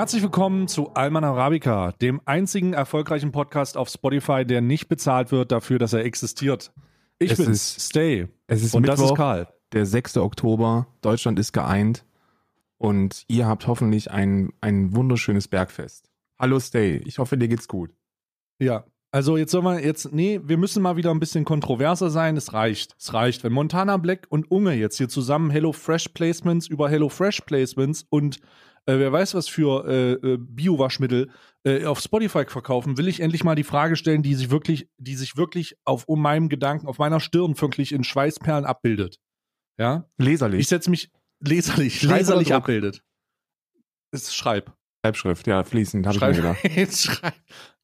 Herzlich willkommen zu Alman Arabica, dem einzigen erfolgreichen Podcast auf Spotify, der nicht bezahlt wird dafür, dass er existiert. Ich Es bin's, ist- Stay. Es ist Und Mittwoch, das ist Karl. der 6. Oktober. Deutschland ist geeint. Und ihr habt hoffentlich ein, ein wunderschönes Bergfest. Hallo Stay, ich hoffe, dir geht's gut. Ja. Also jetzt sollen wir jetzt, nee, wir müssen mal wieder ein bisschen kontroverser sein. Es reicht. Es reicht. Wenn Montana Black und Unge jetzt hier zusammen Hello Fresh Placements über Hello Fresh Placements und äh, wer weiß was für äh, äh, Bio-Waschmittel äh, auf Spotify verkaufen, will ich endlich mal die Frage stellen, die sich wirklich, die sich wirklich auf um meinem Gedanken, auf meiner Stirn wirklich in Schweißperlen abbildet. Ja? Leserlich. Ich setze mich leserlich, leserlich abbildet. Es schreib. Schreibschrift, ja, fließend, habe ich mir gedacht. Jetzt schreib.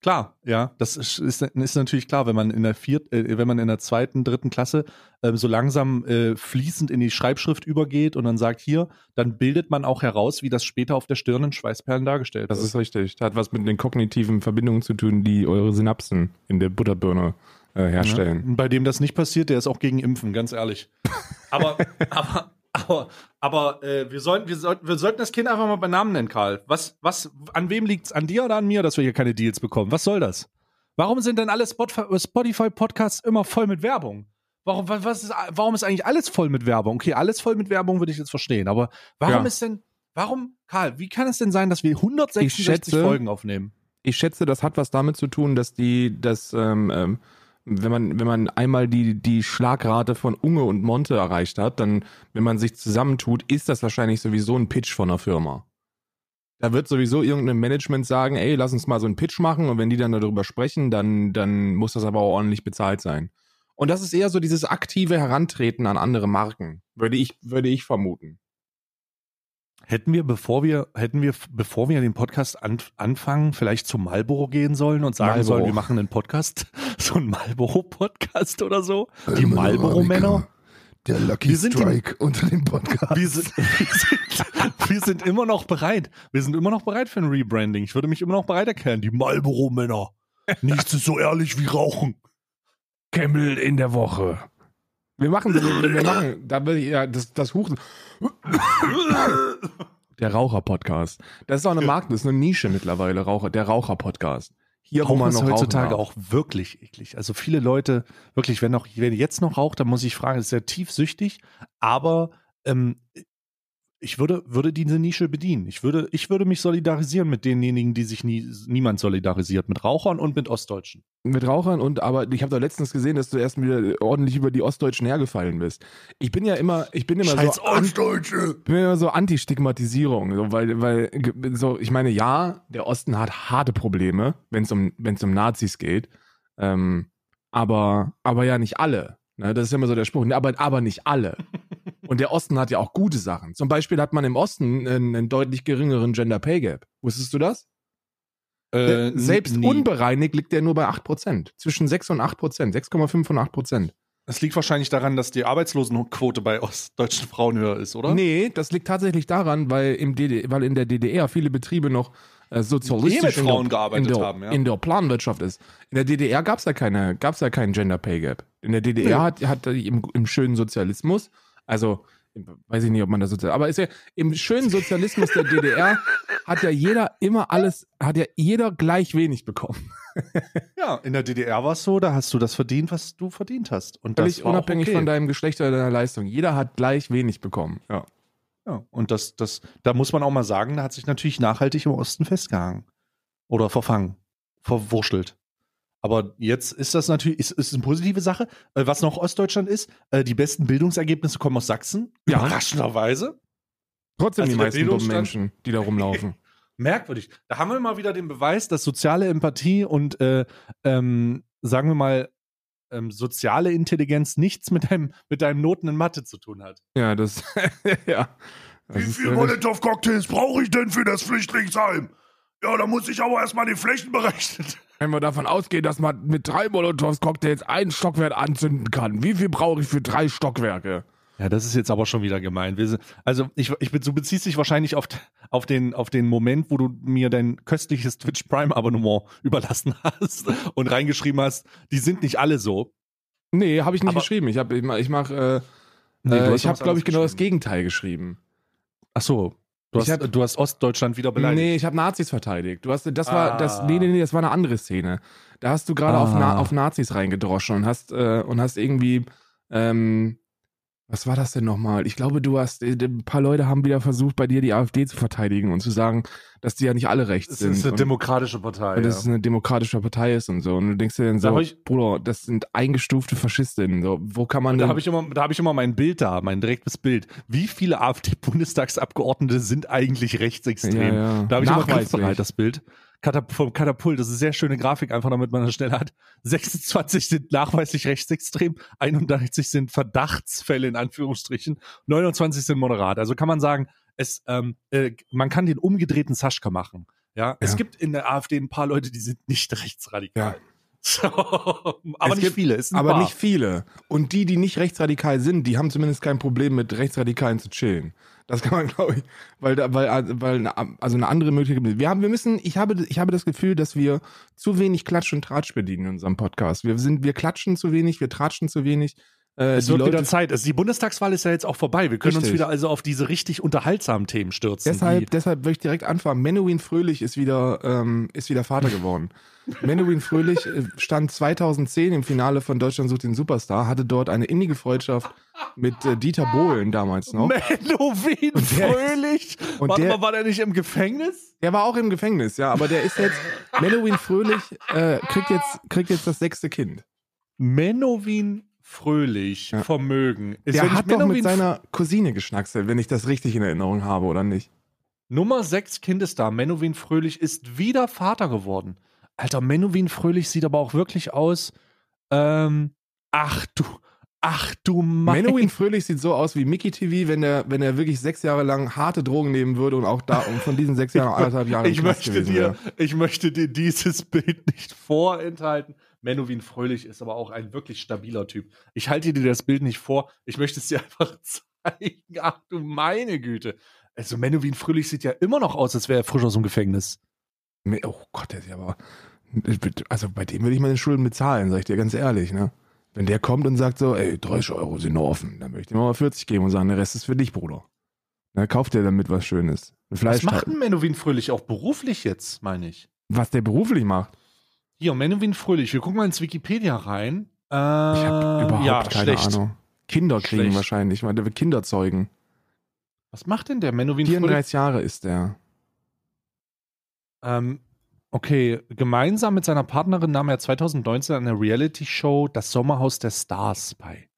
Klar, ja, das ist, ist, ist natürlich klar, wenn man in der viert, äh, wenn man in der zweiten, dritten Klasse äh, so langsam äh, fließend in die Schreibschrift übergeht und dann sagt hier, dann bildet man auch heraus, wie das später auf der Stirn in Schweißperlen dargestellt Das wird. ist richtig. Das hat was mit den kognitiven Verbindungen zu tun, die eure Synapsen in der Butterbirne äh, herstellen. Ja. Bei dem das nicht passiert, der ist auch gegen Impfen, ganz ehrlich. Aber, aber, aber, aber äh, wir, sollten, wir, sollten, wir sollten das Kind einfach mal bei Namen nennen, Karl. Was, was, an wem liegt es? An dir oder an mir, dass wir hier keine Deals bekommen? Was soll das? Warum sind denn alle Spot- Spotify-Podcasts immer voll mit Werbung? Warum, wa- was ist, warum ist eigentlich alles voll mit Werbung? Okay, alles voll mit Werbung würde ich jetzt verstehen, aber warum Ja. ist denn, warum, Karl, wie kann es denn sein, dass wir 166 Ich schätze- Folgen aufnehmen? Ich schätze, das hat was damit zu tun, dass die, dass, ähm, ähm, wenn man, wenn man einmal die, die Schlagrate von Unge und Monte erreicht hat, dann, wenn man sich zusammentut, ist das wahrscheinlich sowieso ein Pitch von einer Firma. Da wird sowieso irgendein Management sagen, ey, lass uns mal so einen Pitch machen und wenn die dann darüber sprechen, dann, dann muss das aber auch ordentlich bezahlt sein. Und das ist eher so dieses aktive Herantreten an andere Marken, würde ich, würde ich vermuten. Hätten wir, bevor wir, hätten wir, bevor wir den Podcast an, anfangen, vielleicht zum Marlboro gehen sollen und sagen Marlboro. sollen, wir machen einen Podcast, so einen Marlboro-Podcast oder so? Die Marlboro-Männer? Der Lucky Wir sind die- Strike unter dem Podcast. Wir sind, wir, sind, wir sind immer noch bereit. Wir sind immer noch bereit für ein Rebranding. Ich würde mich immer noch bereit erklären. Die Marlboro-Männer. Nichts ist so ehrlich wie Rauchen. Camel in der Woche. Wir machen, wir, wir machen, da will ich ja das, das Huchen. Der Raucher-Podcast. Das ist auch eine Marke, das ist eine Nische mittlerweile, Raucher, der Raucher-Podcast. Hier, Rauchen man ist noch heutzutage rauchen darf. auch wirklich eklig. Also viele Leute, wirklich, wenn noch, wer jetzt noch raucht, dann muss ich fragen, ist sehr tiefsüchtig, aber ähm, ich würde, würde diese Nische bedienen. Ich würde, ich würde mich solidarisieren mit denjenigen, die sich nie, niemand solidarisiert, mit Rauchern und mit Ostdeutschen. Mit Rauchern und aber ich habe doch letztens gesehen, dass du erst wieder ordentlich über die Ostdeutschen hergefallen bist. Ich bin ja immer, ich bin immer Scheiß so Ostdeutsche! ich bin immer so Anti-Stigmatisierung, so, weil, weil so, ich meine, ja, der Osten hat harte Probleme, wenn es um, wenn es um Nazis geht, ähm, aber, aber ja nicht alle. Ne? Das ist immer so der Spruch. Aber, aber nicht alle. Und der Osten hat ja auch gute Sachen. Zum Beispiel hat man im Osten einen, einen deutlich geringeren Gender Pay Gap. Wusstest du das? Äh, Selbst nie. unbereinigt liegt der nur bei 8%. Zwischen 6 und 8%. 6,5 und 8%. Das liegt wahrscheinlich daran, dass die Arbeitslosenquote bei ostdeutschen Frauen höher ist, oder? Nee, das liegt tatsächlich daran, weil, im DD, weil in der DDR viele Betriebe noch äh, sozialistisch mit in Frauen der, gearbeitet in der, haben, ja. in der Planwirtschaft ist. In der DDR gab es ja keine, gab's ja keinen Gender Pay Gap. In der DDR Nee. hat, hat im, im schönen Sozialismus, also weiß ich nicht, ob man das sozial, aber ist ja im schönen Sozialismus der DDR hat ja jeder immer alles, hat ja jeder gleich wenig bekommen. Ja, in der DDR war es so, da hast du das verdient, was du verdient hast. Und das Völlig war auch unabhängig okay. von deinem Geschlecht oder deiner Leistung. Jeder hat gleich wenig bekommen. Ja. Ja, und das, das, da muss man auch mal sagen, da hat sich natürlich nachhaltig im Osten festgehangen. Oder verfangen. Verwurschtelt. Aber jetzt ist das natürlich, ist, ist eine positive Sache. Äh, was noch Ostdeutschland ist, äh, die besten Bildungsergebnisse kommen aus Sachsen. Ja. Überraschenderweise. Trotzdem Also die meisten dummen Menschen, die da rumlaufen. Merkwürdig. Da haben wir mal wieder den Beweis, dass soziale Empathie und, äh, ähm, sagen wir mal, ähm, soziale Intelligenz nichts mit deinem, mit deinem Noten in Mathe zu tun hat. ja, das, ja. Das Wie ist viel ja- Molotow-Cocktails brauche ich denn für das Flüchtlingsheim? Ja, da muss ich aber erstmal die Flächen berechnen. Wenn wir davon ausgehen, dass man mit drei Molotows-Cocktails ein Stockwerk anzünden kann, wie viel brauche ich für drei Stockwerke? Ja, das ist jetzt aber schon wieder gemein. Also ich, ich, bin- du beziehst dich wahrscheinlich auf, auf, den, auf den Moment, wo du mir dein köstliches Twitch Prime Abonnement überlassen hast und reingeschrieben hast, die sind nicht alle so. Nee, habe ich nicht Aber- geschrieben. Ich habe ich mach, äh, Nee, äh, ich habe glaube ich genau das. Gegenteil geschrieben. Ach so, Du hast, hab- du hast Ostdeutschland wieder beleidigt. Nee, ich habe Nazis verteidigt. Du hast, das war, das, Ah. nee, nee, nee, das war eine andere Szene. Da hast du gerade auf, Na, Ah. auf Nazis reingedroschen und hast, äh, und hast irgendwie, ähm, was war das denn nochmal? Ich glaube, du hast, äh, ein paar Leute haben wieder versucht, bei dir die AfD zu verteidigen und zu sagen, dass die ja nicht alle rechts Das sind. ist eine demokratische Partei. und Ja. dass es eine demokratische Partei ist und so. Und du denkst dir dann Da so, hab ich- Bruder, das sind eingestufte Faschistinnen. So, wo kann man Da habe ich, immer- da hab ich immer mein Bild da, mein direktes Bild. Wie viele AfD-Bundestagsabgeordnete sind eigentlich rechtsextrem? Ja, ja. Da habe ich immer Nachweislich. griffbereit das Bild. Katap vom Katapult, das ist eine sehr schöne Grafik, einfach damit man das schnell hat. 26 sind nachweislich rechtsextrem, 31 sind Verdachtsfälle in Anführungsstrichen, 29 sind moderat. Also kann man sagen, es, ähm, äh, man kann den umgedrehten Saschka machen. Ja? es Ja. gibt in der AfD ein paar Leute, die sind nicht rechtsradikal. Ja. So, aber Es nicht gibt- viele, aber paar. nicht viele. Und die, die nicht rechtsradikal sind, die haben zumindest kein Problem mit Rechtsradikalen zu chillen. Das kann man, glaube ich, weil, weil, weil, eine- also eine andere Möglichkeit. Wir haben, wir müssen, ich habe, ich habe das Gefühl, dass wir zu wenig Klatsch und Tratsch bedienen in unserem Podcast. Wir sind, wir klatschen zu wenig, wir tratschen zu wenig. Äh, Es wird Leute, wieder Zeit. Also die Bundestagswahl ist ja jetzt auch vorbei. Wir können uns Richtig. wieder also auf diese richtig unterhaltsamen Themen stürzen. Deshalb, deshalb möchte ich direkt anfangen. Menowin Fröhlich ist wieder, ähm, ist wieder Vater geworden. Menowin Fröhlich äh, stand 2010 im Finale von Deutschland sucht den Superstar, hatte dort eine innige Freundschaft mit äh, Dieter Bohlen damals noch. Menowin der- Fröhlich. und Warte der- mal, war der nicht im Gefängnis? Der war auch im Gefängnis, ja, aber der ist jetzt, Menowin Fröhlich äh, kriegt, jetzt, kriegt jetzt das sechste Kind. Menowin Fröhlich, Ja. Vermögen. Ist, Der hat doch mit seiner Cousine geschnackselt, wenn ich das richtig in Erinnerung habe, oder nicht? Nummer 6 Kindestar, Menowin Fröhlich, ist wieder Vater geworden. Alter, Menowin Fröhlich sieht aber auch wirklich aus. Ähm, ach du, ach du mein Menowin Fröhlich sieht so aus wie Mickey TV, wenn er wenn er wirklich sechs Jahre lang harte Drogen nehmen würde und auch da und von diesen sechs Jahren anderthalb Jahre ich möchte dir, wäre. ich möchte dir dieses Bild nicht vorenthalten. Menowin Fröhlich ist aber auch ein wirklich stabiler Typ. Ich halte dir das Bild nicht vor. Ich möchte es dir einfach zeigen. Ach du meine Güte. Also Menowin Fröhlich sieht ja immer noch aus, als wäre er frisch aus dem Gefängnis. Oh Gott, der ist ja aber. Also bei dem will ich meine Schulden bezahlen, sag ich dir ganz ehrlich, ne? Wenn der kommt und sagt so, ey, 30 Euro sind noch offen, dann möchte ich ihm mal 40 geben und sagen, der Rest ist für dich, Bruder. Dann kauft der damit was Schönes. Ein Was macht denn Menowin Fröhlich auch beruflich jetzt, meine ich? was der beruflich macht. Hier, Menowin Fröhlich. Wir gucken mal ins Wikipedia rein. Äh, Ich habe überhaupt ja, keine schlecht. Ahnung. Kinder kriegen Schlecht. wahrscheinlich, weil der will Kinder zeugen. Was macht denn der Menowin Fröhlich? 34 Jahre ist der. Ähm, okay, gemeinsam mit seiner Partnerin nahm er 2019 an der Reality-Show Das Sommerhaus der Stars bei.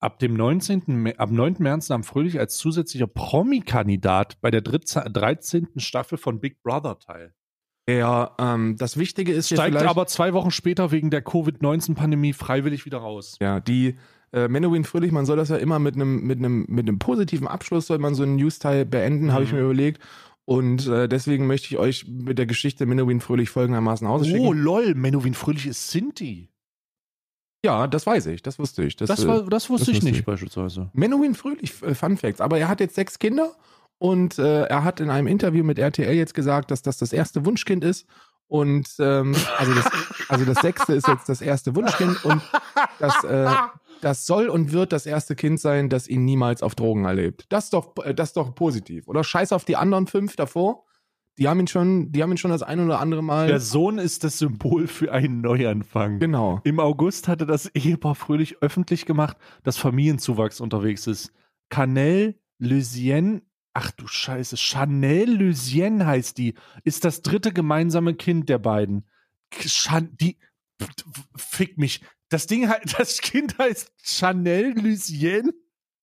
Ab dem 19. Mä- ab 9. März nahm Fröhlich als zusätzlicher Promi-Kandidat bei der dritze- 13. Staffel von Big Brother teil. Er, ähm, das Wichtige ist Steigt vielleicht, aber zwei Wochen später wegen der Covid-19-Pandemie freiwillig wieder raus. ja, die äh, Menowin Fröhlich, man soll das ja immer mit einem mit einem mit einem positiven Abschluss soll man so einen News-Teil beenden, habe ich Mhm. mir überlegt. Und äh, deswegen möchte ich euch mit der Geschichte Menowin Fröhlich folgendermaßen Hause Oh, lol, Menowin Fröhlich ist Sinti. Ja, das weiß ich, das wusste ich. Das, Das, äh, war, das wusste das ich wusste nicht ich. beispielsweise. Menowin Fröhlich, äh, Fun Facts. Aber er hat jetzt sechs Kinder und äh, er hat in einem Interview mit RTL jetzt gesagt, dass das das erste Wunschkind ist. Und ähm, also, das, also das sechste ist jetzt das erste Wunschkind und das, äh, das soll und wird das erste Kind sein, das ihn niemals auf Drogen erlebt. Das ist doch, äh, das ist doch positiv, oder? Scheiß auf die anderen fünf davor. Die haben ihn schon, die haben ihn schon das ein oder andere Mal. Der Sohn ist das Symbol für einen Neuanfang. genau. Im August hatte das Ehepaar fröhlich öffentlich gemacht, dass Familienzuwachs unterwegs ist. Canel Lusienne, ach du Scheiße, Chanel Lusienne heißt die, ist das dritte gemeinsame Kind der beiden. Chan die, fick mich. Das Ding, das Kind heißt Chanel Lusienne.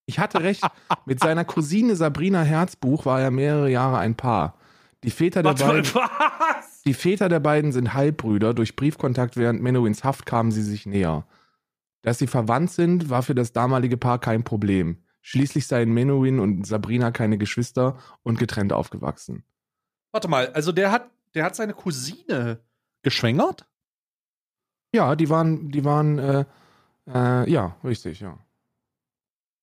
Ich hatte recht. Mit seiner Cousine Sabrina Herzbuch war er mehrere Jahre ein Paar. Die Väter der Warte beiden. was? Die Väter der beiden sind Halbbrüder. Durch Briefkontakt während Menowins Haft kamen sie sich näher. Dass sie verwandt sind, war für das damalige Paar kein Problem. Schließlich seien Menowin und Sabrina keine Geschwister und getrennt aufgewachsen. Warte mal, also der hat, der hat seine Cousine geschwängert? Ja, die waren, die waren, äh, äh, ja, richtig, ja.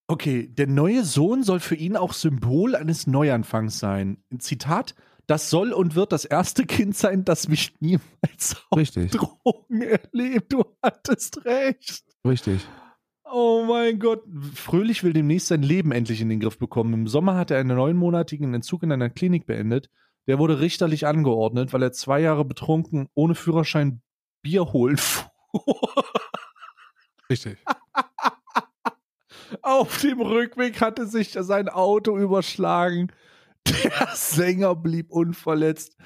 Okay, der neue Sohn soll für ihn auch Symbol eines Neuanfangs sein. Zitat: Das soll und wird das erste Kind sein, das mich niemals auf Richtig, Drogen erlebt. Du hattest recht. richtig. Oh mein Gott. Fröhlich will demnächst sein Leben endlich in den Griff bekommen. Im Sommer hat er einen neunmonatigen Entzug in einer Klinik beendet. Der wurde richterlich angeordnet, weil er zwei Jahre betrunken ohne Führerschein Bier holen fuhr. Richtig. Auf dem Rückweg hatte sich sein Auto überschlagen. Der Sänger blieb unverletzt.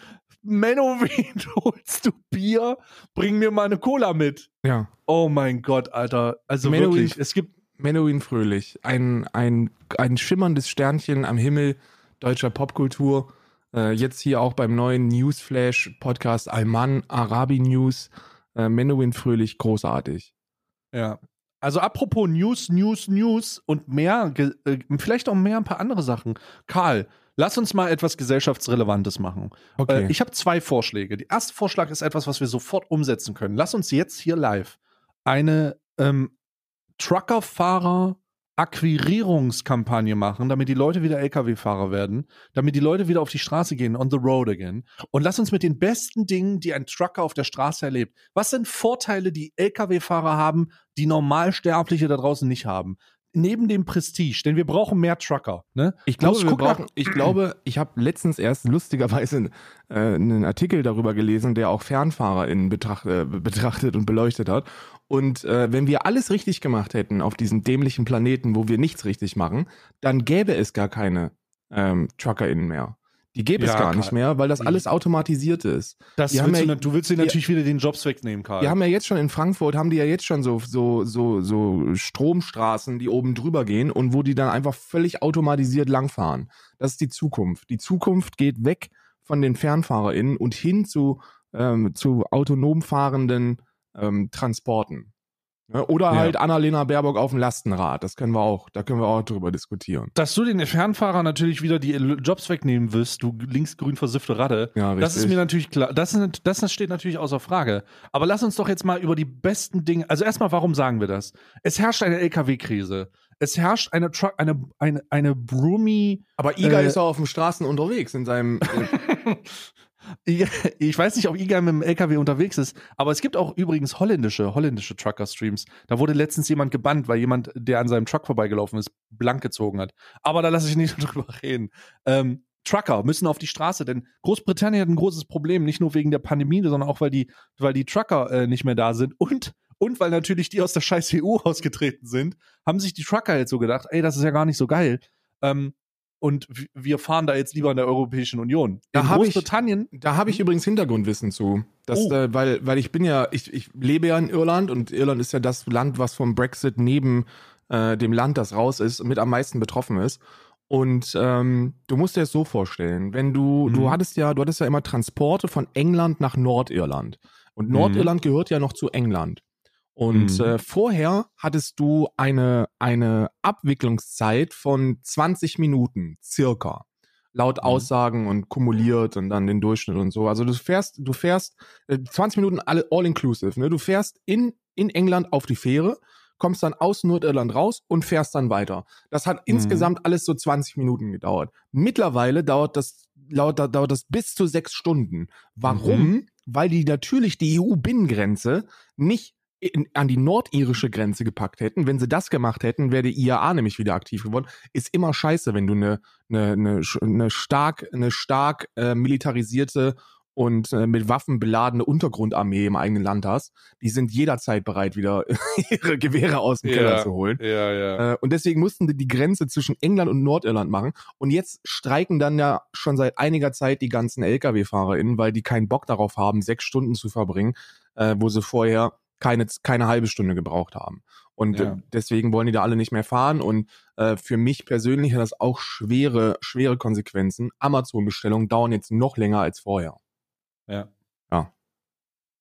Menno, wen holst du Bier? Bring mir mal eine Cola mit. Ja. Oh mein Gott, Alter. Also Menno, wirklich, es gibt Menowin Fröhlich, ein, ein, ein schimmerndes Sternchen am Himmel deutscher Popkultur. Äh, jetzt hier auch beim neuen Newsflash-Podcast Alman Arabi News. Äh, Menowin Fröhlich, großartig. Ja. Also apropos News, News, News und mehr, äh, vielleicht auch mehr ein paar andere Sachen. Karl, lass uns mal etwas gesellschaftsrelevantes machen. Okay. Äh, ich habe zwei Vorschläge. Der erste Vorschlag ist etwas, was wir sofort umsetzen können. Lass uns jetzt hier live eine ähm, Truckerfahrer Akquirierungskampagne machen, damit die Leute wieder LKW-Fahrer werden, damit die Leute wieder auf die Straße gehen, on the road again. Und lass uns mit den besten Dingen, die ein Trucker auf der Straße erlebt. Was sind Vorteile, die LKW-Fahrer haben, die Normalsterbliche da draußen nicht haben? Neben dem Prestige, denn wir brauchen mehr Trucker. Ne? Ich glaube, wir brauchen, ich glaube, ich habe letztens erst lustigerweise äh, einen Artikel darüber gelesen, der auch FernfahrerInnen betracht, äh, betrachtet und beleuchtet hat. Und äh, wenn wir alles richtig gemacht hätten auf diesem dämlichen Planeten, wo wir nichts richtig machen, dann gäbe es gar keine ähm, TruckerInnen mehr. Die gäbe es Ja, gar Karl. nicht mehr, weil das Die- alles automatisiert ist. Das Die willst du, ja- na- du willst dir die- natürlich wieder den Jobs wegnehmen, Karl. Die haben ja jetzt schon in Frankfurt, haben die ja jetzt schon so, so, so, so Stromstraßen, die oben drüber gehen und wo die dann einfach völlig automatisiert langfahren. Das ist die Zukunft. Die Zukunft geht weg von den FernfahrerInnen und hin zu, ähm, zu autonom fahrenden ähm, Transporten. Ja, oder Ja. halt Annalena Baerbock auf dem Lastenrad. Das können wir auch, da können wir auch drüber diskutieren. Dass du den Fernfahrer natürlich wieder die Jobs wegnehmen wirst, du linksgrün versiffte Ratte. Ja, Das ist mir natürlich klar. Das, ist, das steht natürlich außer Frage. Aber lass uns doch jetzt mal über die besten Dinge. Also erstmal, warum sagen wir das? Es herrscht eine LKW-Krise. Es herrscht eine Truck, eine, eine, eine Broomy. Aber Iga Äh, ist auch auf den Straßen unterwegs in seinem. Ich ich weiß nicht, ob Iga mit dem LKW unterwegs ist, aber es gibt auch übrigens holländische, holländische Trucker-Streams. Da wurde letztens jemand gebannt, weil jemand, der an seinem Truck vorbeigelaufen ist, blank gezogen hat. Aber da lasse ich nicht drüber reden. Ähm, Trucker müssen auf die Straße, denn Großbritannien hat ein großes Problem, nicht nur wegen der Pandemie, sondern auch, weil die, weil die Trucker äh, nicht mehr da sind und, und weil natürlich die aus der scheiß EU ausgetreten sind, haben sich die Trucker jetzt so gedacht, ey, das ist ja gar nicht so geil. Ähm, und wir fahren da jetzt lieber in der Europäischen Union. Da in hab ich- Großbritannien Da habe ich übrigens Hintergrundwissen zu. Das, Oh. äh, weil, weil ich bin ja, ich, ich lebe ja in Irland und Irland ist ja das Land, was vom Brexit neben äh, dem Land, das raus ist, mit am meisten betroffen ist. Und ähm, du musst dir das so vorstellen, wenn du, Mhm. du hattest ja, du hattest ja immer Transporte von England nach Nordirland. Und Nordirland gehört ja noch zu England. Und Mhm. äh, vorher hattest du eine, eine Abwicklungszeit von 20 Minuten, circa. Laut Mhm. Aussagen und kumuliert und dann den Durchschnitt und so. Also du fährst, du fährst äh, 20 Minuten alle all inclusive, ne? Du fährst in, in England auf die Fähre, kommst dann aus Nordirland raus und fährst dann weiter. Das hat Mhm. insgesamt alles so 20 Minuten gedauert. Mittlerweile dauert das, laut, dauert das bis zu sechs Stunden. Warum? Mhm. Weil die natürlich die EU-Binnengrenze nicht in, an die nordirische Grenze gepackt hätten. Wenn sie das gemacht hätten, wäre die IAA nämlich wieder aktiv geworden. Ist immer scheiße, wenn du eine, eine, sch- eine stark, eine stark äh, militarisierte und äh, mit Waffen beladene Untergrundarmee im eigenen Land hast. Die sind jederzeit bereit, wieder ihre Gewehre aus dem Keller zu holen. Ja, ja. Äh, und deswegen mussten die die Grenze zwischen England und Nordirland machen. Und jetzt streiken dann ja schon seit einiger Zeit die ganzen LKW-FahrerInnen, weil die keinen Bock darauf haben, sechs Stunden zu verbringen, äh, wo sie vorher keine, keine halbe Stunde gebraucht haben. Und Ja. deswegen wollen die da alle nicht mehr fahren. Und äh, für mich persönlich hat das auch schwere, schwere Konsequenzen. Amazon-Bestellungen dauern jetzt noch länger als vorher. Ja. Ja.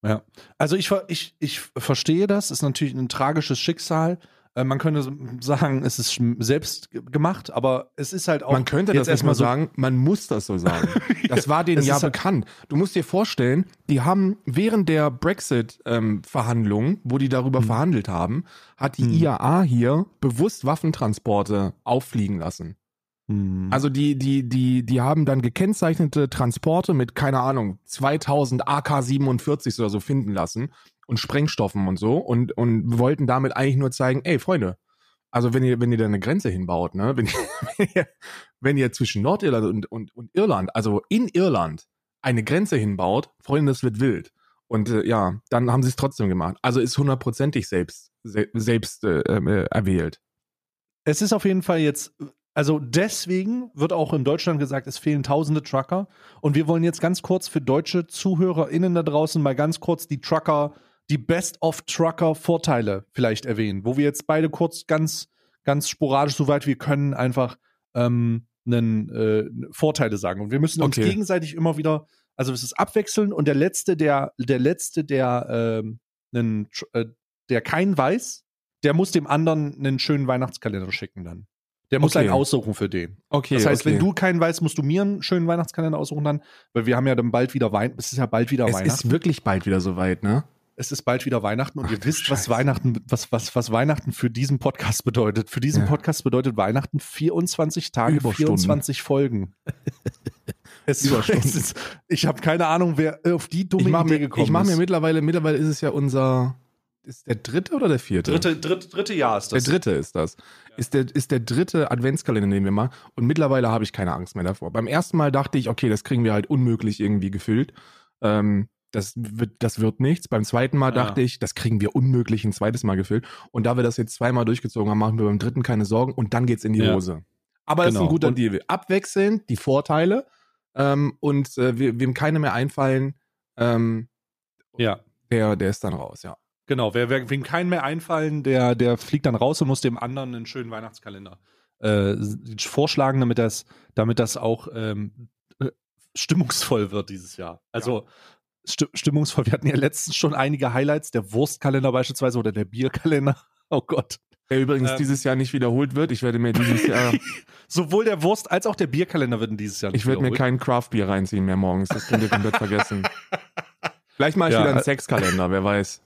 Ja. Also ich, ich, ich verstehe das, ist natürlich ein tragisches Schicksal. Äh, man könnte sagen, es ist selbst ge- gemacht, aber es ist halt auch. Man könnte das erstmal so- sagen, man muss das so sagen. Das war denen ja halt- bekannt. Du musst dir vorstellen, die haben während der Brexit-Verhandlungen, wo die darüber Mhm. verhandelt haben, hat die Mhm. IAA hier bewusst Waffentransporte auffliegen lassen. Hm. Also die, die, die, die haben dann gekennzeichnete Transporte mit, keine Ahnung, 2000 AK-47 oder so finden lassen und Sprengstoffen und so und, und wollten damit eigentlich nur zeigen, ey, Freunde, also wenn ihr, wenn ihr da eine Grenze hinbaut, ne, wenn, ihr, wenn ihr zwischen Nordirland und, und, und Irland, also in Irland, eine Grenze hinbaut, Freunde, das wird wild. Und äh, ja, dann haben sie es trotzdem gemacht. Also ist hundertprozentig selbst, se selbst äh, äh, erwählt. Es ist auf jeden Fall jetzt, also deswegen wird auch in Deutschland gesagt, es fehlen tausende Trucker. Und wir wollen jetzt ganz kurz für deutsche ZuhörerInnen da draußen mal ganz kurz die Trucker, die Best-of-Trucker-Vorteile vielleicht erwähnen, wo wir jetzt beide kurz ganz, ganz sporadisch, soweit wir können, einfach ähm, einen, äh, Vorteile sagen. Und wir müssen uns Okay. gegenseitig immer wieder, also es ist abwechseln und der letzte, der, der letzte, der ähm, einen, äh, der keinen weiß, der muss dem anderen einen schönen Weihnachtskalender schicken dann. Der muss Okay. einen aussuchen für den. Okay, Das heißt, okay. wenn du keinen weißt, musst du mir einen schönen Weihnachtskalender aussuchen dann, weil wir haben ja dann bald wieder Weihnachten. Es ist ja bald wieder es Weihnachten. ist wirklich bald wieder soweit, ne? Es ist bald wieder Weihnachten und Ach ihr wisst, was. Weihnachten, was, was, was Weihnachten für diesen Podcast bedeutet. Für diesen Ja. Podcast bedeutet Weihnachten 24 Tage, Überstunden. 24 Folgen. es, es ist, ich habe keine Ahnung, wer auf die dumme Ich mache Idee mir, gekommen ich mach mir ist. mittlerweile, mittlerweile ist es ja unser, ist der dritte oder der vierte? dritte, dritte, dritte Jahr ist Der das. dritte ist das. Ist der, ist der dritte Adventskalender, den wir machen. Und mittlerweile habe ich keine Angst mehr davor. Beim ersten Mal dachte ich, okay, das kriegen wir halt unmöglich irgendwie gefüllt. Ähm, das wird, das wird nichts. Beim zweiten Mal Ja. dachte ich, das kriegen wir unmöglich ein zweites Mal gefüllt. Und da wir das jetzt zweimal durchgezogen haben, machen wir beim dritten keine Sorgen und dann geht's in die Ja. Hose. Aber es ist Genau. ein guter Und- Deal. Abwechselnd die Vorteile ähm, und äh, we- wem keine mehr einfallen, ähm, Ja. der, der ist dann raus, ja. Genau, wer, wer, wem keinen mehr einfallen, der, der fliegt dann raus und muss dem anderen einen schönen Weihnachtskalender äh, vorschlagen, damit das, damit das auch ähm, äh, stimmungsvoll wird dieses Jahr. Also sti stimmungsvoll. Wir hatten ja letztens schon einige Highlights, der Wurstkalender beispielsweise oder der Bierkalender. Oh Gott. Der übrigens Ähm. dieses Jahr nicht wiederholt wird. Ich werde mir dieses Jahr Sowohl der Wurst als auch der Bierkalender werden dieses Jahr nicht Ich werde mir kein Craft-Bier reinziehen mehr morgens. Das könnt ihr komplett vergessen. Vielleicht mache ich Ja, wieder einen äh, Sexkalender, wer weiß.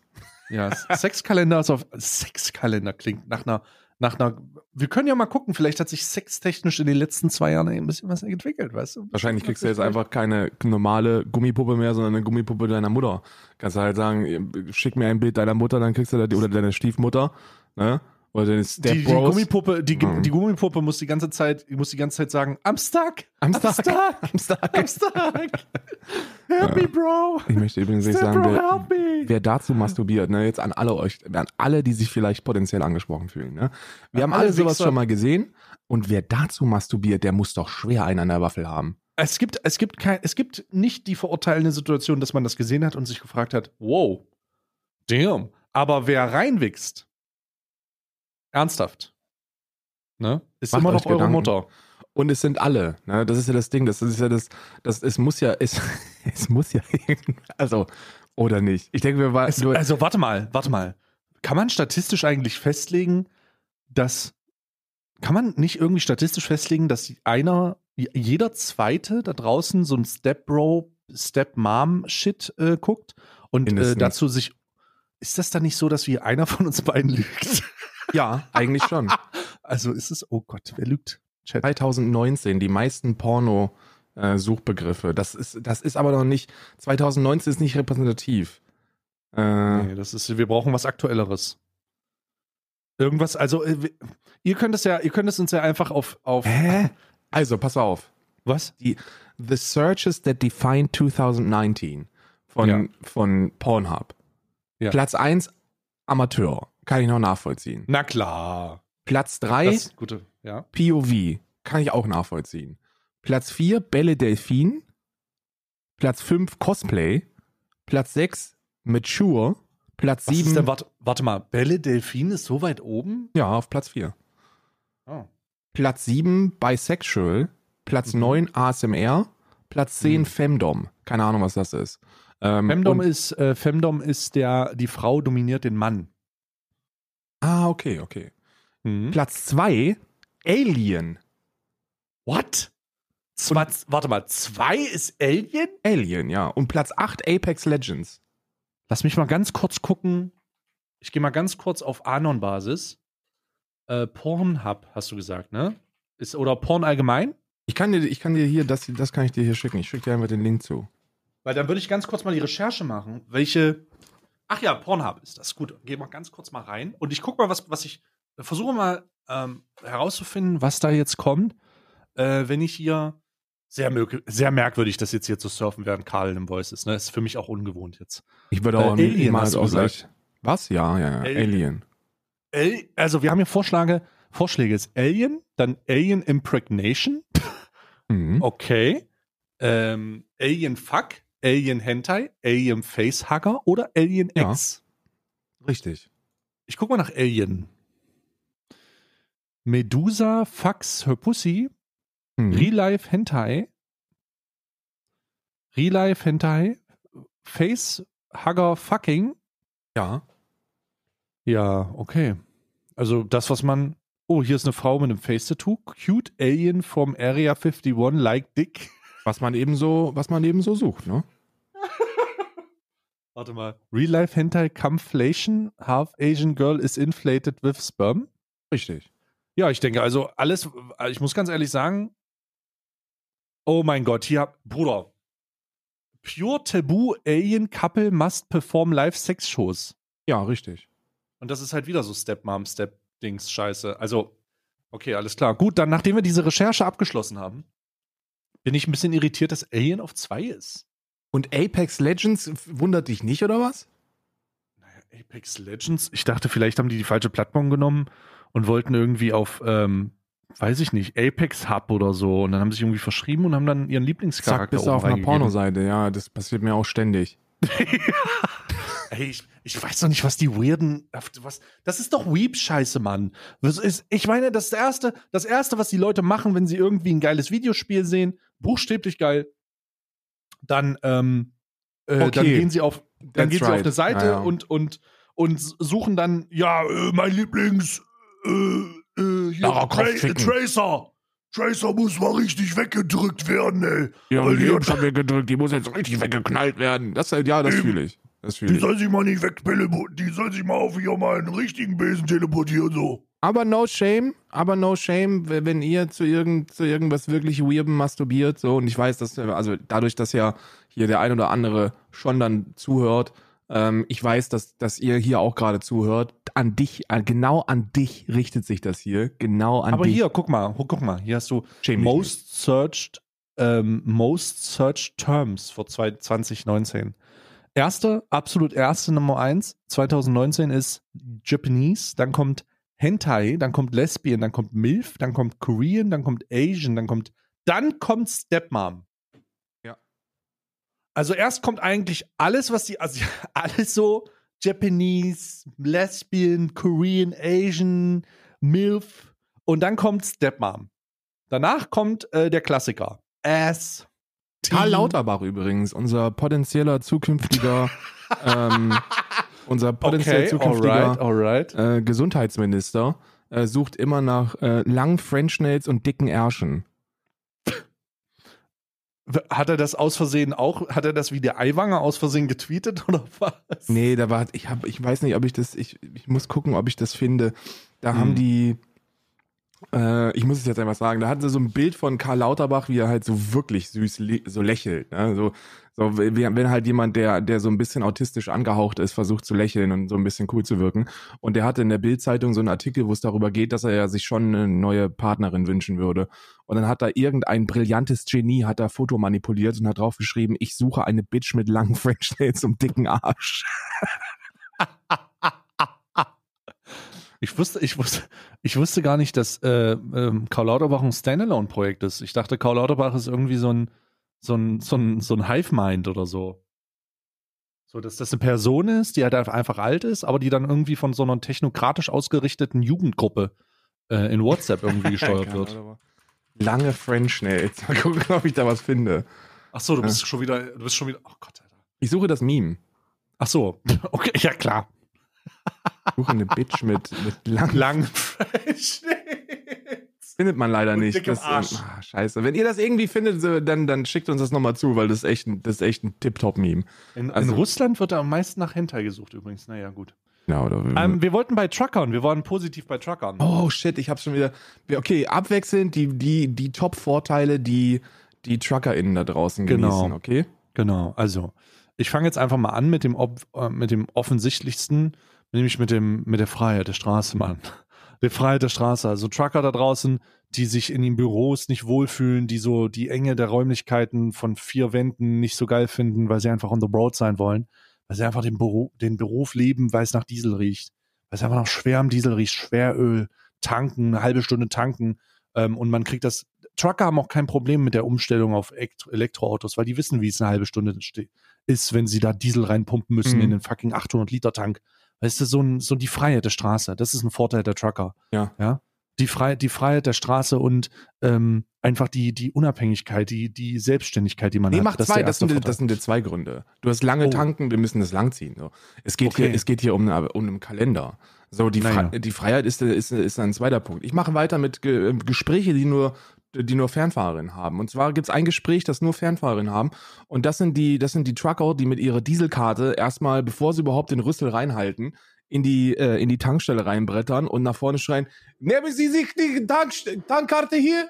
Ja, Sexkalender ist auf. Sexkalender klingt nach einer, nach einer. Wir können ja mal gucken, vielleicht hat sich sextechnisch in den letzten zwei Jahren ein bisschen was entwickelt, weißt du? Wahrscheinlich kriegst du jetzt einfach keine normale Gummipuppe mehr, sondern eine Gummipuppe deiner Mutter. Kannst du halt sagen, schick mir ein Bild deiner Mutter, dann kriegst du da die, oder deine Stiefmutter, ne? Oder Die, Step die Bros. Gummipuppe, die, Mhm. die Gummipuppe muss die ganze Zeit, muss die ganze Zeit sagen, I'm stuck, I'm stuck. I'm stuck. I'm stuck. Help me, bro. Ich möchte übrigens nicht sagen, bro, wer, wer dazu masturbiert, ne, jetzt an alle euch, an alle, die sich vielleicht potenziell angesprochen fühlen, ne? Wir haben alle sowas schon mal gesehen und wer dazu masturbiert, der muss doch schwer einen an der Waffel haben. Es gibt, es gibt kein, es gibt nicht die verurteilende Situation, dass man das gesehen hat und sich gefragt hat, wow, damn. Aber wer reinwichst, ernsthaft, ne, ist Macht immer noch eure Gedanken. Mutter. Und es sind alle, ne? Das ist ja das Ding, das ist ja das, das es muss ja, es, es muss ja, also, oder nicht. Ich denke, wir waren, Es, also warte mal, warte mal. Kann man statistisch eigentlich festlegen, dass kann man nicht irgendwie statistisch festlegen, dass einer, jeder Zweite da draußen so ein Step-Bro, Step-Mom-Shit äh, guckt und äh, dazu sich. Ist das dann nicht so, dass wie einer von uns beiden lügt? Ja, eigentlich schon. Also ist es, oh Gott, wer lügt? Chat. 2019 die meisten Porno äh. Das ist, das ist aber noch nicht, 2019 ist nicht repräsentativ. Äh, Nee, das ist, wir brauchen was Aktuelleres. Irgendwas, also äh, ihr könnt es ja, ihr könnt es uns ja einfach auf, auf Hä? Also, pass auf. was? The Searches that Define 2019 von, Ja. von Pornhub. Ja. Platz 1, Amateur. Kann ich noch nachvollziehen. Na klar. Platz 3, Das ist gute, ja. POV. Kann ich auch nachvollziehen. Platz 4, Bälle Delfin. Platz 5, Cosplay. Platz 6, Mature. Platz Was 7, ist denn, warte, warte mal, Bälle Delfin ist so weit oben? ja, auf Platz 4. Oh. Platz 7, Bisexual. Platz Mhm. 9, ASMR. Platz 10, Mhm. Femdom. Keine Ahnung, was das ist. Ähm, Femdom ist, äh, Femdom ist der, die Frau dominiert den Mann. Ah, okay, okay. Mhm. Platz 2, Alien. What? Zwei, warte mal, zwei ist Alien? Alien, ja. Und Platz 8, Apex Legends. Lass mich mal ganz kurz gucken. Ich gehe mal ganz kurz auf Anon-Basis. Äh, Pornhub, hast du gesagt, ne? Ist, oder Porn allgemein? Ich kann dir, ich kann dir hier, das, das kann ich dir hier schicken. Ich schicke dir einfach den Link zu. Weil dann würde ich ganz kurz mal die Recherche machen, welche, Ach ja, Pornhub ist das. Gut, geh mal ganz kurz mal rein. Und ich gucke mal, was, was ich. Versuche mal ähm, herauszufinden, was da jetzt kommt, äh, wenn ich hier. Sehr, sehr merkwürdig, das jetzt hier zu surfen, während Karl einem Voice ist. Ne? Ist für mich auch ungewohnt jetzt. Ich würde Äh, auch Alien niemals hast du auch gleich. Was? Ja, ja, ja. Alien. Alien. Al also, wir haben hier Vorschläge. Vorschläge ist Alien, dann Alien Impregnation. Mhm. Okay. Ähm, Alien Fuck, Alien Hentai, Alien Facehugger oder Alien Ja. X. Richtig. Ich guck mal nach Alien. Medusa fucks her pussy, Mhm. Real Life Hentai, Real Life Hentai, Facehugger Fucking. Ja. Ja, okay. Also das, was man. Oh, hier ist eine Frau mit einem Face-Tattoo. Cute Alien from Area 51 like Dick. Was man eben so, was man eben so sucht, ne? Warte mal. Real Life Hentai Camflation. Half Asian Girl is inflated with sperm. Richtig. Ja, ich denke, also alles, ich muss ganz ehrlich sagen, oh mein Gott, hier, Bruder, Pure Taboo Alien Couple must perform live Sex Shows. Ja, richtig. Und das ist halt wieder so Stepmom, Step-Dings, Scheiße. Also, okay, alles klar. Gut, dann, nachdem wir diese Recherche abgeschlossen haben, bin ich ein bisschen irritiert, dass Alien auf 2 ist. Und Apex Legends wundert dich nicht, oder was? Naja, Apex Legends, ich dachte, vielleicht haben die die falsche Plattform genommen und wollten irgendwie auf, ähm, weiß ich nicht, Apex Hub oder so. Und dann haben sie sich irgendwie verschrieben und haben dann ihren Zack, Lieblingscharakter bist du auf einer. Pornoseite. Ja, das passiert mir auch ständig. Ey, ich, ich weiß doch nicht, was die weirden, was, das ist doch Weep-Scheiße, Mann. Das ist, ich meine, das erste, das erste, was die Leute machen, wenn sie irgendwie ein geiles Videospiel sehen, buchstäblich geil, dann, ähm, äh, Okay. dann gehen sie auf, dann That's gehen sie auf right. eine Seite Ja, ja. und, und, und suchen dann, Ja, äh, mein Lieblings. Äh, äh, hier, Tra. Tracer. Tracer muss mal richtig weggedrückt werden, ey. Ja, Weil die haben schon weggedrückt, die muss jetzt richtig weggeknallt werden. Das, ja, das fühle ich. Die soll sich mal nicht wegteleportieren. Die soll sich mal auf hier mal einen richtigen Besen teleportieren, so. Aber no shame, aber no shame, wenn ihr zu, irgend, zu irgendwas wirklich weirdem masturbiert, so, und ich weiß, dass, also dadurch, dass ja hier der ein oder andere schon dann zuhört, ähm, ich weiß, dass, dass ihr hier auch gerade zuhört, an dich, an, genau an dich richtet sich das hier, genau an aber dich. hier, guck mal, guck mal, hier hast du dich Most Searched, ähm, Most Searched Terms für zwei- 2019. Erste, absolut erste Nummer eins 2019 ist Japanese, dann kommt Hentai, dann kommt Lesbian, dann kommt MILF, dann kommt Korean, dann kommt Asian, dann kommt, dann kommt Stepmom. Ja. Also erst kommt eigentlich alles, was die, also alles so Japanese, Lesbian, Korean, Asian, MILF und dann kommt Stepmom. Danach kommt äh, der Klassiker. Ass. Karl Teen. Lauterbach übrigens, unser potenzieller zukünftiger, ähm, unser potenziell Okay, zukünftiger alright, alright. äh, Gesundheitsminister, äh, sucht immer nach äh, langen French Nails und dicken Ärschen. Hat er das aus Versehen auch, hat er das wie der Eiwanger aus Versehen getweetet oder was? Nee, da war, ich hab, ich weiß nicht, ob ich das, ich, ich muss gucken, ob ich das finde. Da Hm. haben die, äh, ich muss es jetzt einfach sagen, da hatten sie so ein Bild von Karl Lauterbach, wie er halt so wirklich süß so lächelt. Ne? So, so wenn halt jemand, der, der so ein bisschen autistisch angehaucht ist, versucht zu lächeln und so ein bisschen cool zu wirken. Und der hatte in der Bildzeitung so einen Artikel, wo es darüber geht, dass er ja sich schon eine neue Partnerin wünschen würde. Und dann hat da irgendein brillantes Genie, hat da Foto manipuliert und hat drauf geschrieben, ich suche eine Bitch mit langen French Nails und dicken Arsch. Ich wusste, ich wusste, ich wusste gar nicht, dass äh, ähm, Karl Lauterbach ein Standalone-Projekt ist. Ich dachte, Karl Lauterbach ist irgendwie so ein, so ein, so ein, so ein Hive-Mind oder so. So, dass das eine Person ist, die halt einfach alt ist, aber die dann irgendwie von so einer technokratisch ausgerichteten Jugendgruppe äh, in WhatsApp irgendwie gesteuert wird. Lange French Nails. Mal gucken, ob ich da was finde. Ach so, du bist schon wieder, du bist schon wieder, oh Gott, Alter. Ich suche das Meme. Ach so, okay, ja klar. Suche eine Bitch mit, mit lang. Lang Fresh Nails. Findet man leider Und nicht. Das, Arsch. ah, scheiße. Wenn ihr das irgendwie findet, dann, dann schickt uns das nochmal zu, weil das ist echt ein, das ist echt ein Tip-Top-Meme. In, Also- in Russland wird er am meisten nach Hentai gesucht übrigens. Naja, gut. Ja, oder? Ähm, wir wollten bei Truckern, wir waren positiv bei Truckern. oh shit, ich hab's schon wieder. Okay, abwechselnd die, die, die Top-Vorteile, die die TruckerInnen da draußen Genau. genießen, okay? Genau, also Ich fange jetzt einfach mal an mit dem, äh, mit dem offensichtlichsten, nämlich mit, dem, mit der Freiheit der Straße, Mann. Die Freiheit der Straße. Also Trucker da draußen, die sich in den Büros nicht wohlfühlen, die so die Enge der Räumlichkeiten von vier Wänden nicht so geil finden, weil sie einfach on the road sein wollen, weil sie einfach den, Beruf, den Beruf leben, weil es nach Diesel riecht, weil es einfach nach schwerem Diesel riecht, Schweröl, tanken, eine halbe Stunde tanken ähm, und man kriegt das. Trucker haben auch kein Problem mit der Umstellung auf Elektroautos, weil die wissen, wie es eine halbe Stunde ist, wenn sie da Diesel reinpumpen müssen Mhm. in den fucking 800 Liter Tank. Weißt du, so, ein, so die Freiheit der Straße, das ist ein Vorteil der Trucker. Ja. Ja. Die Freiheit, die Freiheit der Straße und ähm, einfach die, die Unabhängigkeit, die, die Selbstständigkeit, die man Nee, hat. mach ist zwei, das sind, die- das sind die zwei Gründe. Du hast lange Oh. tanken, wir müssen das langziehen. So. Es, geht Okay. hier, es geht hier um, eine, um einen Kalender. So, die, Naja. Fre die Freiheit ist, ist, ist ein zweiter Punkt. Ich mache weiter mit Ge Gespräche, die nur, die nur Fernfahrerinnen haben. Und zwar gibt es ein Gespräch, das nur Fernfahrerinnen haben. Und das sind die, das sind die Trucker, die mit ihrer Dieselkarte erstmal, bevor sie überhaupt den Rüssel reinhalten, in die, äh, in die Tankstelle reinbrettern und nach vorne schreien, nehmen Sie sich die Tank Tankkarte hier?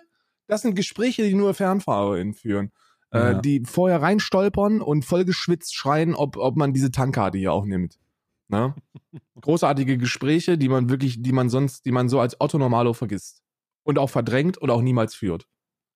Das sind Gespräche, die nur Fernfahrerinnen führen. Äh, Ja. die vorher reinstolpern und voll geschwitzt schreien, ob, ob man diese Tankkarte hier auch nimmt. Ne? Großartige Gespräche, die man wirklich, die man sonst, die man so als Otto Normalo vergisst. Und auch verdrängt und auch niemals führt.